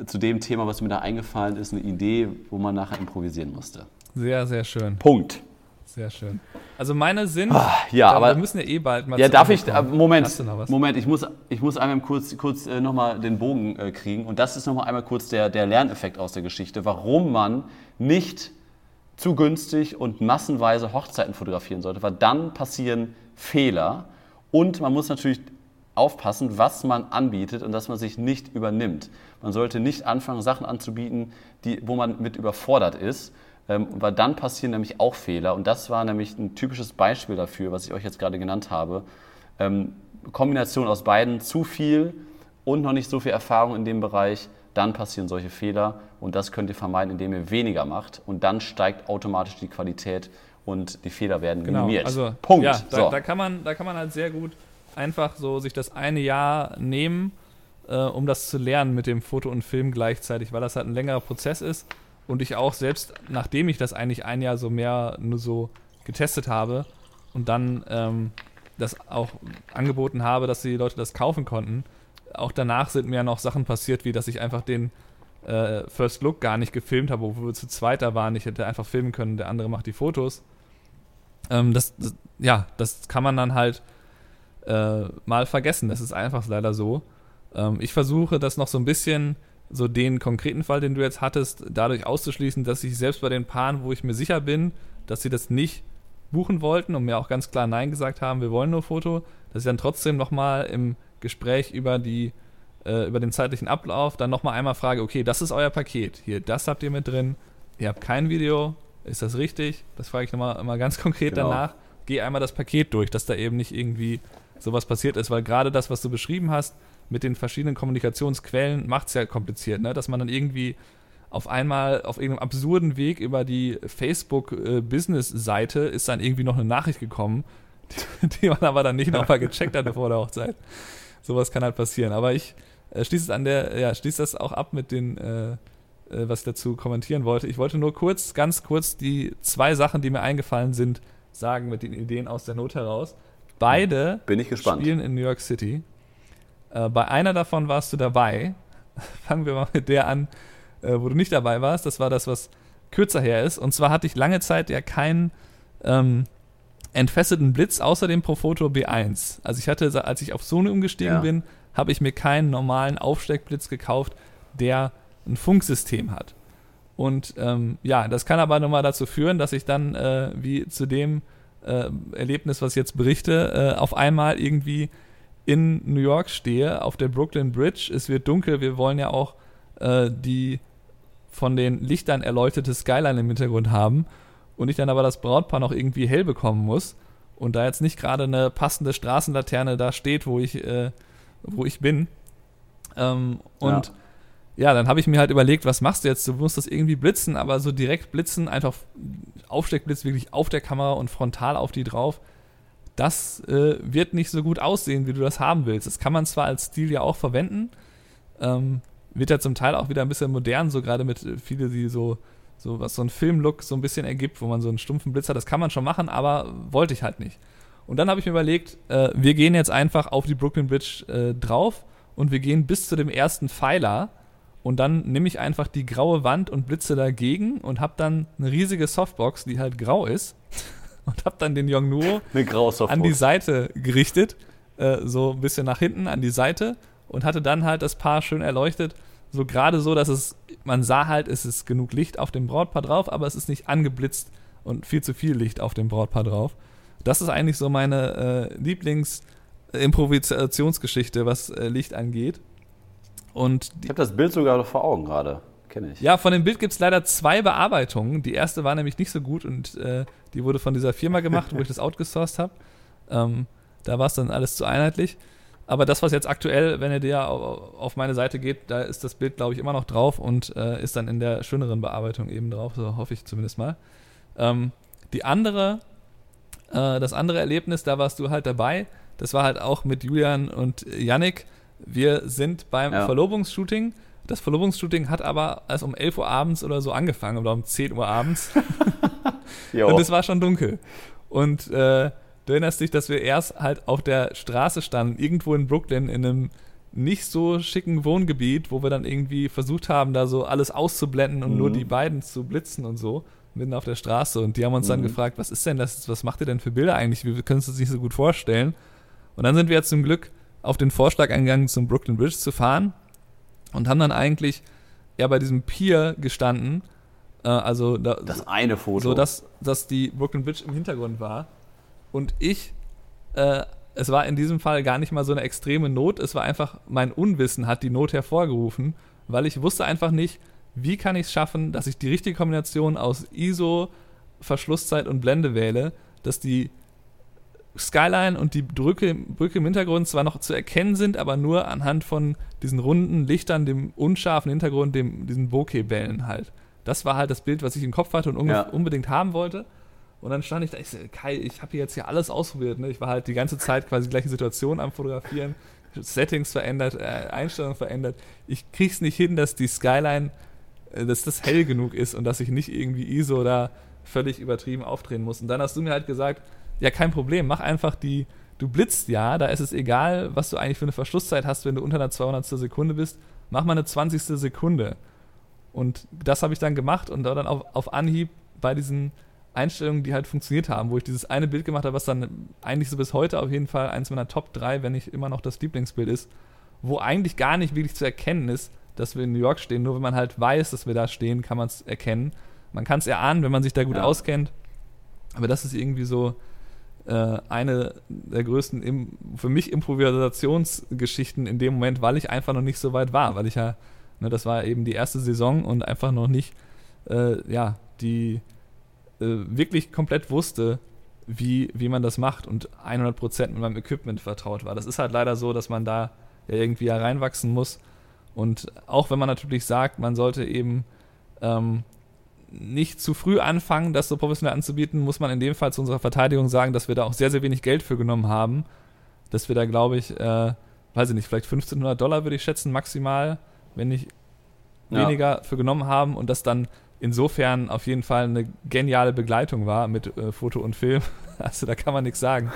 zu dem Thema, was mir da eingefallen ist, eine Idee, wo man nachher improvisieren musste. Sehr, sehr schön. Punkt. Sehr schön. Also meine sind. Ah, ja, aber wir müssen ja eh bald mal. Ja, darf ich? Äh, Moment, Moment. Ich muss, ich muss einmal kurz, kurz äh, nochmal den Bogen äh, kriegen. Und das ist nochmal einmal kurz der, der Lerneffekt aus der Geschichte, warum man nicht zu günstig und massenweise Hochzeiten fotografieren sollte, weil dann passieren Fehler. Und man muss natürlich aufpassen, was man anbietet und dass man sich nicht übernimmt. Man sollte nicht anfangen, Sachen anzubieten, die, wo man mit überfordert ist ähm, weil dann passieren nämlich auch Fehler. Und das war nämlich ein typisches Beispiel dafür, was ich euch jetzt gerade genannt habe. Ähm, Kombination aus beiden, zu viel und noch nicht so viel Erfahrung in dem Bereich, dann passieren solche Fehler. Und das könnt ihr vermeiden, indem ihr weniger macht. Und dann steigt automatisch die Qualität und die Fehler werden genau, minimiert. Also, Punkt. Ja, da, so. da, kann man, da kann man halt sehr gut einfach so sich das eine Jahr nehmen äh, um das zu lernen mit dem Foto und Film gleichzeitig, weil das halt ein längerer Prozess ist und ich auch selbst, nachdem ich das eigentlich ein Jahr so mehr nur so getestet habe und dann ähm, das auch angeboten habe, dass die Leute das kaufen konnten, auch danach sind mir noch Sachen passiert, wie dass ich einfach den äh, First Look gar nicht gefilmt habe, wo wir zu zweit da waren. Ich hätte einfach filmen können, der andere macht die Fotos. Ähm, das, das, ja, das kann man dann halt äh, mal vergessen. Das ist einfach leider so. Ähm, ich versuche das noch so ein bisschen, so den konkreten Fall, den du jetzt hattest, dadurch auszuschließen, dass ich selbst bei den Paaren, wo ich mir sicher bin, dass sie das nicht buchen wollten und mir auch ganz klar Nein gesagt haben, wir wollen nur Foto, dass ich dann trotzdem nochmal im Gespräch über die äh, über den zeitlichen Ablauf dann nochmal einmal frage, okay, das ist euer Paket, hier, das habt ihr mit drin, ihr habt kein Video, ist das richtig? Das frage ich nochmal immer ganz konkret genau. danach. Geh einmal das Paket durch, dass da eben nicht irgendwie sowas passiert ist, weil gerade das, was du beschrieben hast, mit den verschiedenen Kommunikationsquellen macht es ja kompliziert, ne? dass man dann irgendwie auf einmal auf irgendeinem absurden Weg über die Facebook-Business-Seite ist dann irgendwie noch eine Nachricht gekommen, die, die man aber dann nicht nochmal gecheckt hatte vor der Hochzeit. Sowas kann halt passieren. Aber ich äh, schließe es an der, ja, schließe das auch ab mit den, äh, äh, was ich dazu kommentieren wollte. Ich wollte nur kurz, ganz kurz die zwei Sachen, die mir eingefallen sind, sagen mit den Ideen aus der Not heraus. Beide spielen in New York City. Äh, bei einer davon warst du dabei. Fangen wir mal mit der an, äh, wo du nicht dabei warst. Das war das, was kürzer her ist. Und zwar hatte ich lange Zeit ja keinen ähm, entfesselten Blitz außer dem Profoto B1. Also ich hatte, als ich auf Sony umgestiegen ja. bin, habe ich mir keinen normalen Aufsteckblitz gekauft, der ein Funksystem hat. Und ähm, ja, das kann aber nochmal dazu führen, dass ich dann, äh, wie zu dem äh, Erlebnis, was ich jetzt berichte, äh, auf einmal irgendwie in New York stehe, auf der Brooklyn Bridge. Es wird dunkel, wir wollen ja auch äh, die von den Lichtern erleuchtete Skyline im Hintergrund haben. Und ich dann aber das Brautpaar noch irgendwie hell bekommen muss. Und da jetzt nicht gerade eine passende Straßenlaterne da steht, wo ich, äh, wo ich bin. Ähm, und ja. ja dann habe ich mir halt überlegt, was machst du jetzt? Du musst das irgendwie blitzen, aber so direkt blitzen, einfach Aufsteckblitz wirklich auf der Kamera und frontal auf die drauf das äh, wird nicht so gut aussehen, wie du das haben willst. Das kann man zwar als Stil ja auch verwenden, ähm, wird ja zum Teil auch wieder ein bisschen modern, so gerade mit äh, viele, die so, so was so ein Filmlook so ein bisschen ergibt, wo man so einen stumpfen Blitz hat, das kann man schon machen, aber wollte ich halt nicht. Und dann habe ich mir überlegt, äh, wir gehen jetzt einfach auf die Brooklyn Bridge äh, drauf und wir gehen bis zu dem ersten Pfeiler und dann nehme ich einfach die graue Wand und blitze dagegen und habe dann eine riesige Softbox, die halt grau ist und habe dann den Yongnuo an die Seite gerichtet, äh, so ein bisschen nach hinten an die Seite und hatte dann halt das Paar schön erleuchtet, so gerade so, dass es, man sah halt, es ist genug Licht auf dem Brautpaar drauf, aber es ist nicht angeblitzt und viel zu viel Licht auf dem Brautpaar drauf. Das ist eigentlich so meine äh, Lieblings-Improvisationsgeschichte, was äh, Licht angeht. Und ich habe das Bild sogar noch vor Augen gerade kenne ich. Ja, von dem Bild gibt es leider zwei Bearbeitungen. Die erste war nämlich nicht so gut und äh, die wurde von dieser Firma gemacht, wo ich das outgesourced habe. Ähm, da war es dann alles zu einheitlich. Aber das, was jetzt aktuell, wenn ihr dir auf meine Seite geht, da ist das Bild, glaube ich, immer noch drauf und äh, ist dann in der schöneren Bearbeitung eben drauf. So hoffe ich zumindest mal. Ähm, die andere, äh, das andere Erlebnis, da warst du halt dabei. Das war halt auch mit Julian und Yannick. Wir sind beim ja. Verlobungsshooting das Verlobungsshooting hat aber erst um 11 Uhr abends oder so angefangen oder um 10 Uhr abends. und es war schon dunkel. Und äh, du erinnerst dich, dass wir erst halt auf der Straße standen, irgendwo in Brooklyn, in einem nicht so schicken Wohngebiet, wo wir dann irgendwie versucht haben, da so alles auszublenden und mhm. nur die beiden zu blitzen und so, mitten auf der Straße. Und die haben uns mhm. dann gefragt, was ist denn das, was macht ihr denn für Bilder eigentlich? Wir können uns das nicht so gut vorstellen. Und dann sind wir zum Glück auf den Vorschlag eingegangen, zum Brooklyn Bridge zu fahren und haben dann eigentlich ja bei diesem Pier gestanden. Äh, also da, das eine Foto. So dass, dass die Brooklyn Bridge im Hintergrund war. Und ich, äh, es war in diesem Fall gar nicht mal so eine extreme Not, es war einfach mein Unwissen hat die Not hervorgerufen, weil ich wusste einfach nicht, wie kann ich es schaffen, dass ich die richtige Kombination aus ISO, Verschlusszeit und Blende wähle, dass die Skyline und die Brücke, Brücke im Hintergrund zwar noch zu erkennen sind, aber nur anhand von diesen runden Lichtern, dem unscharfen Hintergrund, dem, diesen Bokeh-Bällen halt. Das war halt das Bild, was ich im Kopf hatte und ja. unbedingt haben wollte. Und dann stand ich da, ich so, Kai, ich habe hier jetzt hier alles ausprobiert. Ne? Ich war halt die ganze Zeit quasi die gleiche Situation am Fotografieren. Settings verändert, äh, Einstellungen verändert. Ich krieg's nicht hin, dass die Skyline, äh, dass das hell genug ist und dass ich nicht irgendwie ISO da völlig übertrieben aufdrehen muss. Und dann hast du mir halt gesagt, ja, kein Problem, mach einfach die, du blitzt ja, da ist es egal, was du eigentlich für eine Verschlusszeit hast, wenn du unter einer 200. Sekunde bist, mach mal eine 20. Sekunde. Und das habe ich dann gemacht und dann auf, auf Anhieb bei diesen Einstellungen, die halt funktioniert haben, wo ich dieses eine Bild gemacht habe, was dann eigentlich so bis heute auf jeden Fall eins meiner Top 3, wenn nicht immer noch das Lieblingsbild ist, wo eigentlich gar nicht wirklich zu erkennen ist, dass wir in New York stehen. Nur wenn man halt weiß, dass wir da stehen, kann man es erkennen. Man kann es erahnen, wenn man sich da gut ja. auskennt. Aber das ist irgendwie so eine der größten im, für mich Improvisationsgeschichten in dem Moment, weil ich einfach noch nicht so weit war, weil ich ja, ne, das war eben die erste Saison und einfach noch nicht, äh, ja, die äh, wirklich komplett wusste, wie, wie man das macht und 100% mit meinem Equipment vertraut war. Das ist halt leider so, dass man da ja irgendwie reinwachsen muss. Und auch wenn man natürlich sagt, man sollte eben ähm, nicht zu früh anfangen, das so professionell anzubieten, muss man in dem Fall zu unserer Verteidigung sagen, dass wir da auch sehr, sehr wenig Geld für genommen haben. Dass wir da, glaube ich, äh, weiß ich nicht, vielleicht 1500 Dollar würde ich schätzen, maximal, wenn nicht ja. weniger für genommen haben und das dann insofern auf jeden Fall eine geniale Begleitung war mit äh, Foto und Film. Also da kann man nichts sagen.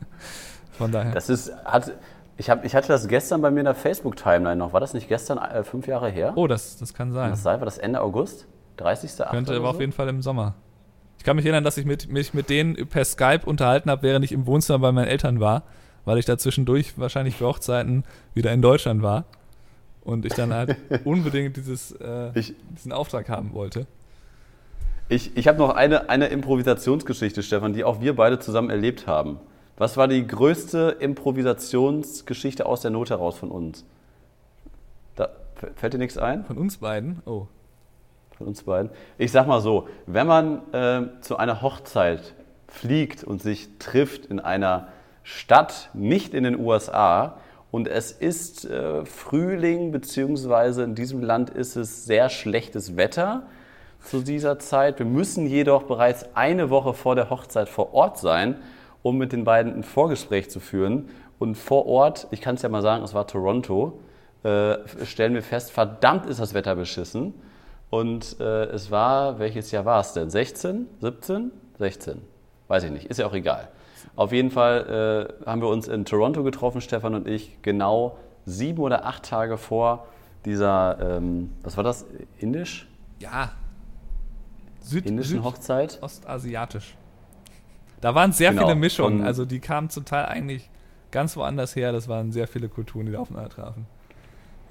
Von daher. Das ist, hat, ich, hab, ich hatte das gestern bei mir in der Facebook-Timeline noch. War das nicht gestern äh, fünf Jahre her? Oh, das, das kann sein. das sei, war das Ende August? 30. Könnte aber so? auf jeden Fall im Sommer. Ich kann mich erinnern, dass ich mit, mich mit denen per Skype unterhalten habe, während ich im Wohnzimmer bei meinen Eltern war, weil ich da zwischendurch wahrscheinlich für Hochzeiten wieder in Deutschland war. Und ich dann halt unbedingt dieses, äh, ich, diesen Auftrag haben wollte. Ich, ich habe noch eine, eine Improvisationsgeschichte, Stefan, die auch wir beide zusammen erlebt haben. Was war die größte Improvisationsgeschichte aus der Not heraus von uns? Da, fällt dir nichts ein? Von uns beiden? Oh. Von uns beiden. Ich sag mal so, wenn man äh, zu einer Hochzeit fliegt und sich trifft in einer Stadt, nicht in den USA, und es ist äh, Frühling, beziehungsweise in diesem Land ist es sehr schlechtes Wetter zu dieser Zeit. Wir müssen jedoch bereits eine Woche vor der Hochzeit vor Ort sein, um mit den beiden ein Vorgespräch zu führen. Und vor Ort, ich kann es ja mal sagen, es war Toronto, äh, stellen wir fest, verdammt ist das Wetter beschissen. Und äh, es war, welches Jahr war es denn? 16? 17? 16? Weiß ich nicht, ist ja auch egal. Auf jeden Fall äh, haben wir uns in Toronto getroffen, Stefan und ich, genau sieben oder acht Tage vor dieser, ähm, was war das, indisch? Ja. Süd, Indischen Süd Hochzeit? Ostasiatisch. Da waren sehr genau. viele Mischungen, also die kamen zum Teil eigentlich ganz woanders her. Das waren sehr viele Kulturen, die da aufeinander trafen.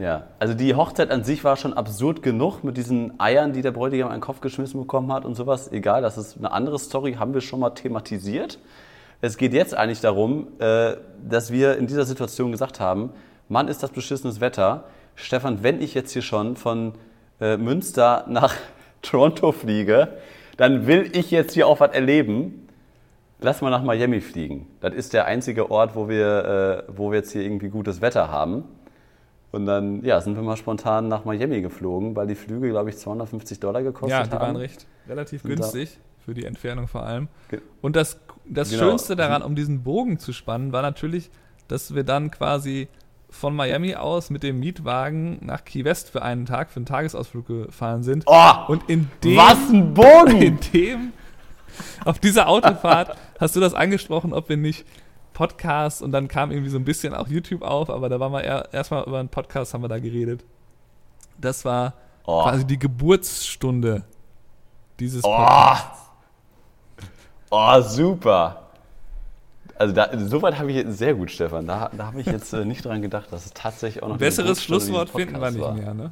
Ja, also die Hochzeit an sich war schon absurd genug mit diesen Eiern, die der Bräutigam an den Kopf geschmissen bekommen hat und sowas. Egal, das ist eine andere Story, haben wir schon mal thematisiert. Es geht jetzt eigentlich darum, äh, dass wir in dieser Situation gesagt haben, Mann, ist das beschissenes Wetter. Stefan, wenn ich jetzt hier schon von äh, Münster nach Toronto fliege, dann will ich jetzt hier auch was erleben. Lass mal nach Miami fliegen. Das ist der einzige Ort, wo wir, äh, wo wir jetzt hier irgendwie gutes Wetter haben. Und dann ja, sind wir mal spontan nach Miami geflogen, weil die Flüge, glaube ich, 250 Dollar gekostet haben. Ja, die haben. waren recht relativ günstig für die Entfernung vor allem. Und das, das genau. Schönste daran, um diesen Bogen zu spannen, war natürlich, dass wir dann quasi von Miami aus mit dem Mietwagen nach Key West für einen Tag, für einen Tagesausflug gefahren sind. Oh, und in dem, was ein Bogen! In dem, auf dieser Autofahrt hast du das angesprochen, ob wir nicht Podcast und dann kam irgendwie so ein bisschen auch YouTube auf, aber da waren wir erstmal über einen Podcast haben wir da geredet. Das war oh. quasi die Geburtsstunde dieses oh. Podcasts. Oh, super. Also da, soweit habe ich jetzt sehr gut, Stefan. Da, da habe ich jetzt äh, nicht dran gedacht, dass es tatsächlich auch noch ein besseres Schlusswort finden wir nicht war. mehr, ne?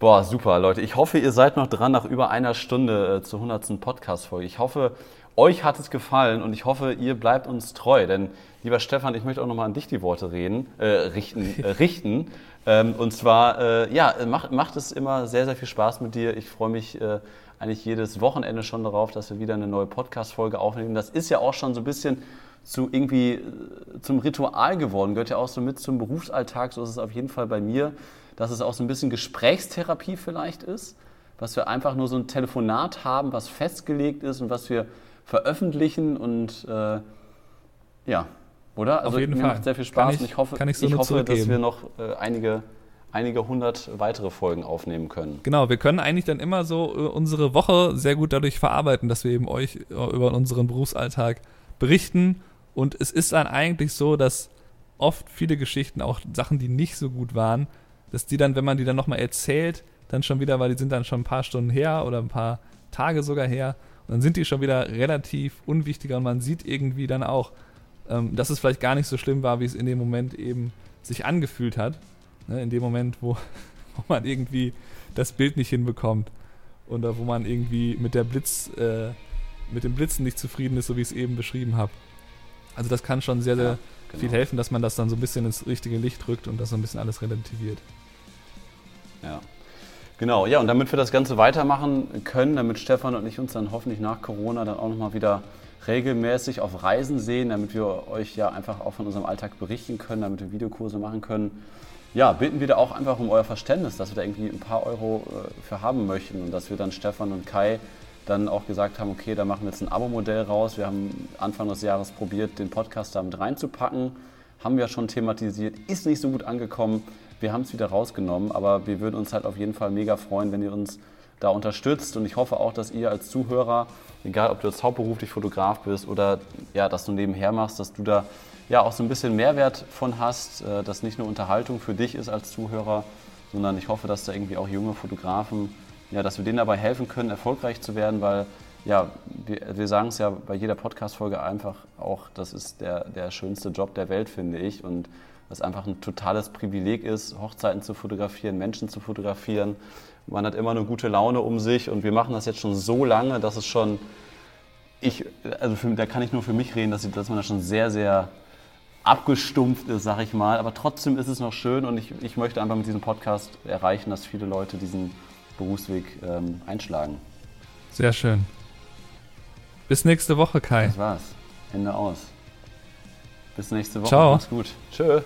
Boah, super, Leute. Ich hoffe, ihr seid noch dran nach über einer Stunde äh, zur 100. Podcast-Folge. Ich hoffe, euch hat es gefallen und ich hoffe, ihr bleibt uns treu. Denn, lieber Stefan, ich möchte auch nochmal an dich die Worte reden, äh, richten. Äh, richten. Ähm, und zwar, äh, ja, macht, macht es immer sehr, sehr viel Spaß mit dir. Ich freue mich äh, eigentlich jedes Wochenende schon darauf, dass wir wieder eine neue Podcast-Folge aufnehmen. Das ist ja auch schon so ein bisschen zu irgendwie äh, zum Ritual geworden, gehört ja auch so mit zum Berufsalltag. So ist es auf jeden Fall bei mir, dass es auch so ein bisschen Gesprächstherapie vielleicht ist, was wir einfach nur so ein Telefonat haben, was festgelegt ist und was wir veröffentlichen und äh, ja, Oder? Also Auf jeden mir Fall. macht sehr viel Spaß ich- und ich hoffe, ich so nur hoffe dass wir noch äh, einige, einige hundert weitere Folgen aufnehmen können. Genau, wir können eigentlich dann immer so äh, unsere Woche sehr gut dadurch verarbeiten, dass wir eben euch äh, über unseren Berufsalltag berichten. Und es ist dann eigentlich so, dass oft viele Geschichten, auch Sachen, die nicht so gut waren, dass die dann, wenn man die dann nochmal erzählt, dann schon wieder, weil die sind dann schon ein paar Stunden her oder ein paar Tage sogar her, dann sind die schon wieder relativ unwichtiger und man sieht irgendwie dann auch, ähm, dass es vielleicht gar nicht so schlimm war, wie es in dem Moment eben sich angefühlt hat. Ne, in dem Moment, wo, wo man irgendwie das Bild nicht hinbekommt oder wo man irgendwie mit der Blitz, äh, mit dem Blitzen nicht zufrieden ist, so wie ich es eben beschrieben habe. Also das kann schon sehr, sehr Ja, genau. viel helfen, dass man das dann so ein bisschen ins richtige Licht rückt und das so ein bisschen alles relativiert. Ja. Genau, ja, und damit wir das Ganze weitermachen können, damit Stefan und ich uns dann hoffentlich nach Corona dann auch nochmal wieder regelmäßig auf Reisen sehen, damit wir euch ja einfach auch von unserem Alltag berichten können, damit wir Videokurse machen können, ja, bitten wir da auch einfach um euer Verständnis, dass wir da irgendwie ein paar Euro äh, für haben möchten und dass wir dann Stefan und Kai dann auch gesagt haben, okay, da machen wir jetzt ein Abo-Modell raus. Wir haben Anfang des Jahres probiert, den Podcast da mit reinzupacken. Haben wir schon thematisiert, ist nicht so gut angekommen. Wir haben es wieder rausgenommen, aber wir würden uns halt auf jeden Fall mega freuen, wenn ihr uns da unterstützt. Und ich hoffe auch, dass ihr als Zuhörer, egal ob du jetzt hauptberuflich Fotograf bist oder ja, dass du nebenher machst, dass du da ja auch so ein bisschen Mehrwert von hast, äh, dass nicht nur Unterhaltung für dich ist als Zuhörer, sondern ich hoffe, dass da irgendwie auch junge Fotografen, ja, dass wir denen dabei helfen können, erfolgreich zu werden, weil ja, wir, wir sagen es ja bei jeder Podcast-Folge einfach auch, das ist der, der schönste Job der Welt, finde ich. Und das einfach ein totales Privileg ist, Hochzeiten zu fotografieren, Menschen zu fotografieren. Man hat immer eine gute Laune um sich und wir machen das jetzt schon so lange, dass es schon, ich, also für, da kann ich nur für mich reden, dass, ich, dass man da schon sehr, sehr abgestumpft ist, sag ich mal. Aber trotzdem ist es noch schön und ich, ich möchte einfach mit diesem Podcast erreichen, dass viele Leute diesen Berufsweg ähm, einschlagen. Sehr schön. Bis nächste Woche, Kai. Das war's. Ende aus. Bis nächste Woche. Ciao. Mach's gut. Tschö.